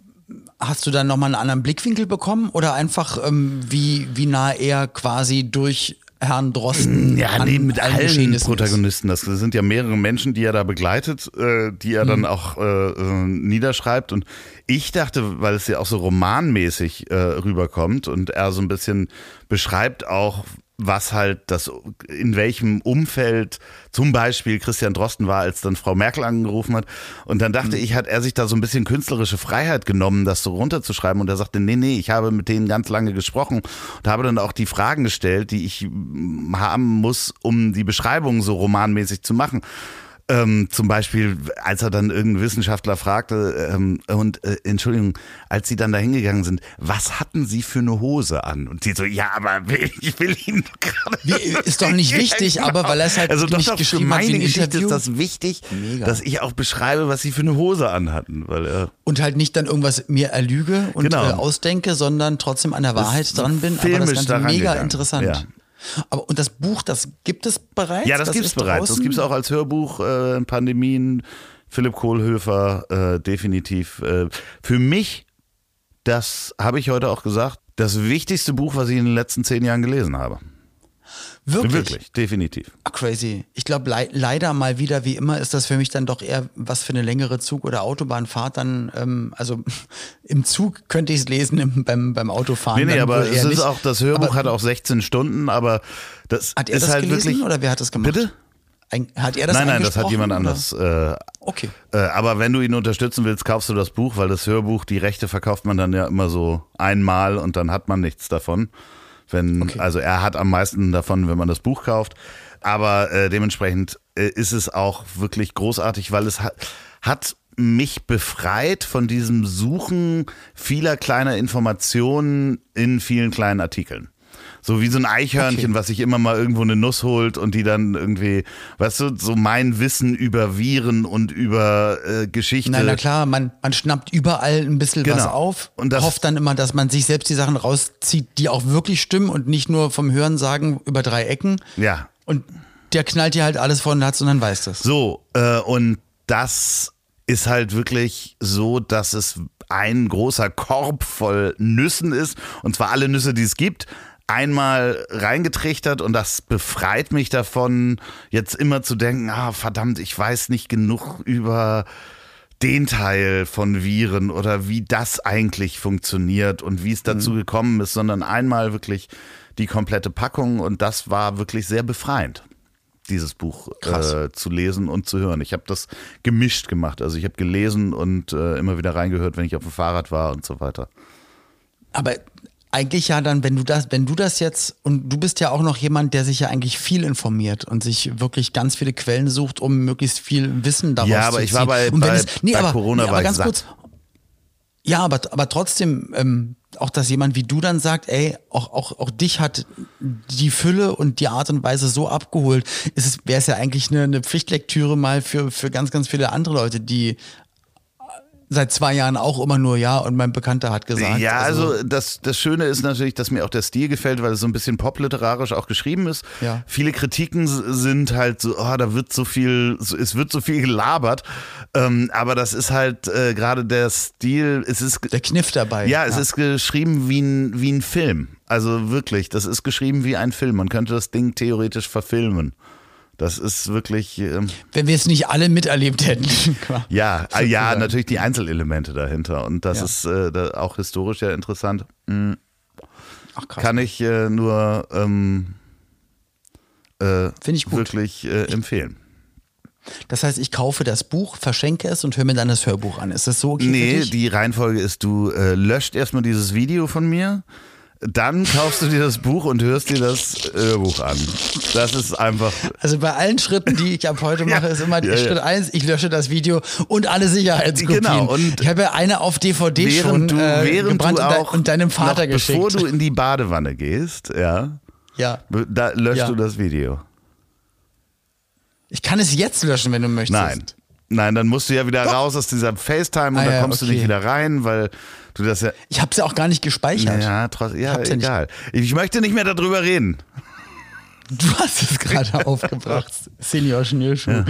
B: hast du dann nochmal einen anderen Blickwinkel bekommen oder einfach, ähm, wie, wie nah er quasi durch Herrn Drosten
A: Ja, nee,
B: an
A: mit
B: allen.
A: Protagonisten. Das sind ja mehrere Menschen, die er da begleitet, äh, die er
B: Mhm.
A: dann auch äh, äh, niederschreibt. Und ich dachte, weil es ja auch so romanmäßig äh, rüberkommt und er so ein bisschen beschreibt auch, was halt das, in welchem Umfeld zum Beispiel Christian Drosten war, als dann Frau Merkel angerufen hat. Und dann dachte ich, hat er sich da so ein bisschen künstlerische Freiheit genommen, das so runterzuschreiben. Und er sagte, nee, nee, ich habe mit denen ganz lange gesprochen und habe dann auch die Fragen gestellt, die ich haben muss, um die Beschreibung so romanmäßig zu machen. Ähm, zum Beispiel, als er dann irgendeinen Wissenschaftler fragte, ähm, und äh, Entschuldigung, als sie dann da hingegangen sind, was hatten sie für eine Hose an? Und die so, ja, aber ich will ihn doch gerade.
B: Ist doch nicht wichtig,
A: Ja,
B: aber weil er es halt
A: also doch,
B: nicht
A: doch, für
B: geschrieben hat wie
A: meine
B: ein
A: Geschichte ist das wichtig,
B: Mega.
A: dass ich auch beschreibe, was sie für eine Hose anhatten, weil er
B: und halt nicht dann irgendwas mir erlüge und
A: Genau.
B: äh, ausdenke, sondern trotzdem an der Wahrheit dran bin. Aber das Ganze mega interessant.
A: Ja.
B: Aber und das Buch, das gibt es bereits?
A: Ja, das, gibt's
B: ist
A: bereits. Das
B: draußen?
A: gibt's auch als Hörbuch, äh, in Pandemien. Philipp Kohlhöfer, äh, definitiv. Äh, für mich, das habe ich heute auch gesagt, das wichtigste Buch, was ich in den letzten zehn Jahren gelesen habe.
B: Wirklich?
A: Wirklich, definitiv.
B: Ah, crazy. Ich glaube, lei leider mal wieder, wie immer, ist das für mich dann doch eher was für eine längere Zug- oder Autobahnfahrt. Dann, ähm, also im Zug könnte ich es lesen, im, beim, beim Autofahren.
A: Nee, nee, aber es ist
B: nicht.
A: auch, das Hörbuch
B: Aber
A: hat auch 16 Stunden, aber das
B: Hat er
A: ist
B: das
A: halt
B: gelesen
A: wirklich.
B: oder wer hat das gemacht?
A: Bitte?
B: Ein, hat er das
A: nein, nein, das hat jemand anders. Äh,
B: Okay.
A: Äh, aber wenn du ihn unterstützen willst, kaufst du das Buch, weil das Hörbuch, die Rechte verkauft man dann ja immer so einmal und dann hat man nichts davon. Wenn,
B: Okay.
A: Also er hat am meisten davon, wenn man das Buch kauft. Aber äh, dementsprechend äh, ist es auch wirklich großartig, weil es hat, hat mich befreit von diesem Suchen vieler kleiner Informationen in vielen kleinen Artikeln. So wie so ein Eichhörnchen,
B: Okay.
A: was sich immer mal irgendwo eine Nuss holt und die dann irgendwie, weißt du, so mein Wissen über Viren und über äh, Geschichte.
B: Nein, na klar, man, man schnappt überall ein bisschen was
A: Genau.
B: auf
A: Und
B: hofft dann immer, dass man sich selbst die Sachen rauszieht, die auch wirklich stimmen und nicht nur vom Hören sagen über drei Ecken.
A: Ja,
B: Und der knallt dir halt alles vor den Latz und dann weiß das.
A: So, äh, und das ist halt wirklich so, dass es ein großer Korb voll Nüssen ist. Und zwar alle Nüsse, die es gibt. Einmal reingetrichtert und das befreit mich davon, jetzt immer zu denken, ah, verdammt, ich weiß nicht genug über den Teil von Viren oder wie das eigentlich funktioniert und wie es dazu gekommen ist, sondern einmal wirklich die komplette Packung und das war wirklich sehr befreiend dieses Buch äh, zu lesen und zu hören. Ich habe das gemischt gemacht. Also ich habe gelesen und äh, immer wieder reingehört, wenn ich auf dem Fahrrad war und so weiter.
B: Aber eigentlich ja dann, wenn du das, wenn du das jetzt, und du bist ja auch noch jemand, der sich ja eigentlich viel informiert und sich wirklich ganz viele Quellen sucht, um möglichst viel Wissen daraus
A: Ja, aber
B: zu
A: ich war bei-
B: und wenn
A: bei-
B: es, nee,
A: bei
B: aber,
A: Corona
B: nee,
A: war
B: aber ganz
A: satt.
B: kurz. Ja, aber, aber trotzdem, ähm, auch dass jemand wie du dann sagt, ey, auch, auch, auch dich hat die Fülle und die Art und Weise so abgeholt, ist es, wäre es ja eigentlich eine, eine Pflichtlektüre mal für, für ganz, ganz viele andere Leute, die seit zwei Jahren auch immer nur ja und mein Bekannter hat gesagt.
A: Ja, also, das, das Schöne ist natürlich, dass mir auch der Stil gefällt, weil es so ein bisschen popliterarisch auch geschrieben ist.
B: Ja.
A: Viele Kritiken sind halt so, oh, da wird so viel, es wird so viel gelabert. Ähm, aber das ist halt äh, gerade der Stil, es ist
B: der Kniff dabei.
A: Ja, es ist geschrieben wie ein, wie ein Film. Also wirklich, das ist geschrieben wie ein Film. Man könnte das Ding theoretisch verfilmen. Das ist wirklich, ähm,
B: Wenn wir es nicht alle miterlebt hätten.
A: ja, äh, ja,
B: Sozusagen.
A: natürlich die Einzelelemente dahinter. Und das
B: Ja.
A: ist äh, da auch historisch ja interessant. Mm,
B: Ach krass.
A: Kann ich äh, nur ähm, äh,
B: ich gut.
A: wirklich äh, empfehlen.
B: Das heißt, ich kaufe das Buch, verschenke es und höre mir dann das Hörbuch an. Ist das so okay
A: Nee, die Reihenfolge ist, du äh, löscht erstmal dieses Video von mir, dann kaufst du dir das Buch und hörst dir das Hörbuch an. Das ist einfach
B: Also bei allen Schritten, die ich ab heute mache, ist immer
A: Ja, ja.
B: Schritt eins: ich lösche das Video und alle Sicherheitskopien.
A: Genau, und
B: ich habe ja eine auf DVD schon
A: während du,
B: äh,
A: während
B: gebrannt
A: du auch
B: und deinem Vater
A: noch,
B: geschickt.
A: bevor du in die Badewanne gehst, ja,
B: ja.
A: da löscht
B: Ja.
A: du das Video.
B: Ich kann es jetzt löschen, wenn du möchtest.
A: Nein. Nein, dann musst du ja wieder raus aus dieser FaceTime und
B: Ah,
A: dann
B: ja,
A: kommst du
B: okay.
A: nicht wieder rein, weil du das ja.
B: Ich habe es ja auch gar nicht gespeichert.
A: Ja, trotz, ja,
B: ja nicht-
A: egal. Ich möchte nicht mehr darüber reden.
B: Du hast es gerade aufgebracht, Senior Schnürschuh.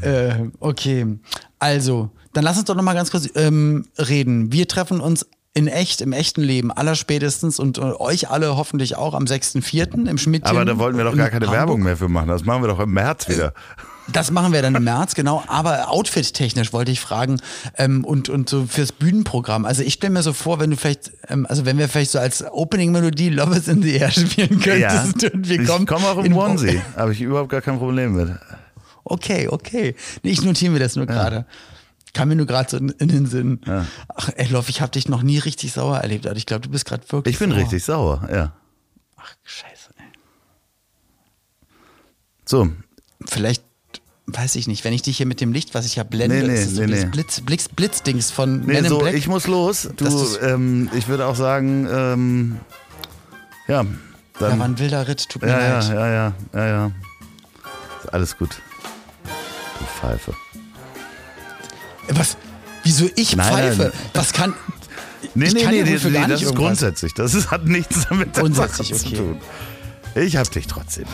B: Äh, okay, also, dann lass uns doch noch mal ganz kurz ähm, reden. Wir treffen uns in echt, im echten Leben, allerspätestens und äh, euch alle hoffentlich auch am 6.4. im Schmidt.
A: Aber da wollten wir doch gar keine
B: Hamburg.
A: Werbung mehr für machen. Das machen wir doch im März wieder.
B: Das machen wir dann im März, genau. Aber outfit-technisch wollte ich fragen ähm, und, und so fürs Bühnenprogramm. Also ich stelle mir so vor, wenn du vielleicht, ähm, also wenn wir vielleicht so als Opening-Melodie Love is in the Air spielen könntest und wir
A: ich
B: kommen.
A: komme auch im Onesie. Habe ich überhaupt gar kein Problem mit.
B: Okay, okay. Nee, ich notiere mir das nur gerade. Kam mir nur gerade so in, in den Sinn. Ach, ey, Loff, ich habe dich noch nie richtig sauer erlebt. Also ich glaube, du bist gerade wirklich
A: Ich bin
B: sauer.
A: richtig sauer, ja.
B: Ach, scheiße. Ey.
A: So,
B: Vielleicht, weiß ich nicht, wenn ich dich hier mit dem Licht, was ich ja blende,
A: Nee, nee,
B: ist so
A: nee, nee.
B: Blitz, Blitz, Blitzdings von
A: nee,
B: in
A: so,
B: Black.
A: ich muss los. Du, ähm, ich würde auch sagen, ähm, ja,
B: ja,
A: dann.
B: war ein wilder Ritt, tut mir
A: ja, ja,
B: leid.
A: ja, ja, ja, ja. Ist alles gut. Du Pfeife.
B: Was? Wieso ich
A: Nein,
B: pfeife?
A: nein.
B: Was kann.
A: Nee,
B: Ich
A: nee,
B: kann
A: nee,
B: ja
A: nee, nee
B: gar
A: das
B: nicht
A: ist grundsätzlich. Das ist, hat nichts damit Sache zu
B: okay.
A: tun. Ich hab dich trotzdem.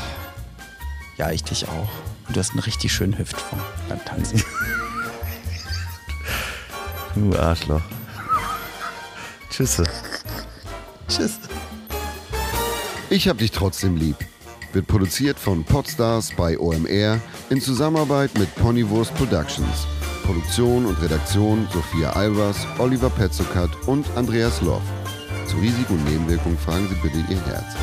B: Ja, ich dich auch. Und du hast einen richtig schönen Hüftform beim Tanzen.
A: Du Arschloch. Tschüsse.
B: Tschüss.
C: Ich hab dich trotzdem lieb. Wird produziert von Podstars bei OMR in Zusammenarbeit mit Ponywurst Productions. Produktion und Redaktion Sophia Albers, Oliver Petzokat und Andreas Loff. Zu Risiken und Nebenwirkungen fragen Sie bitte Ihr Herz.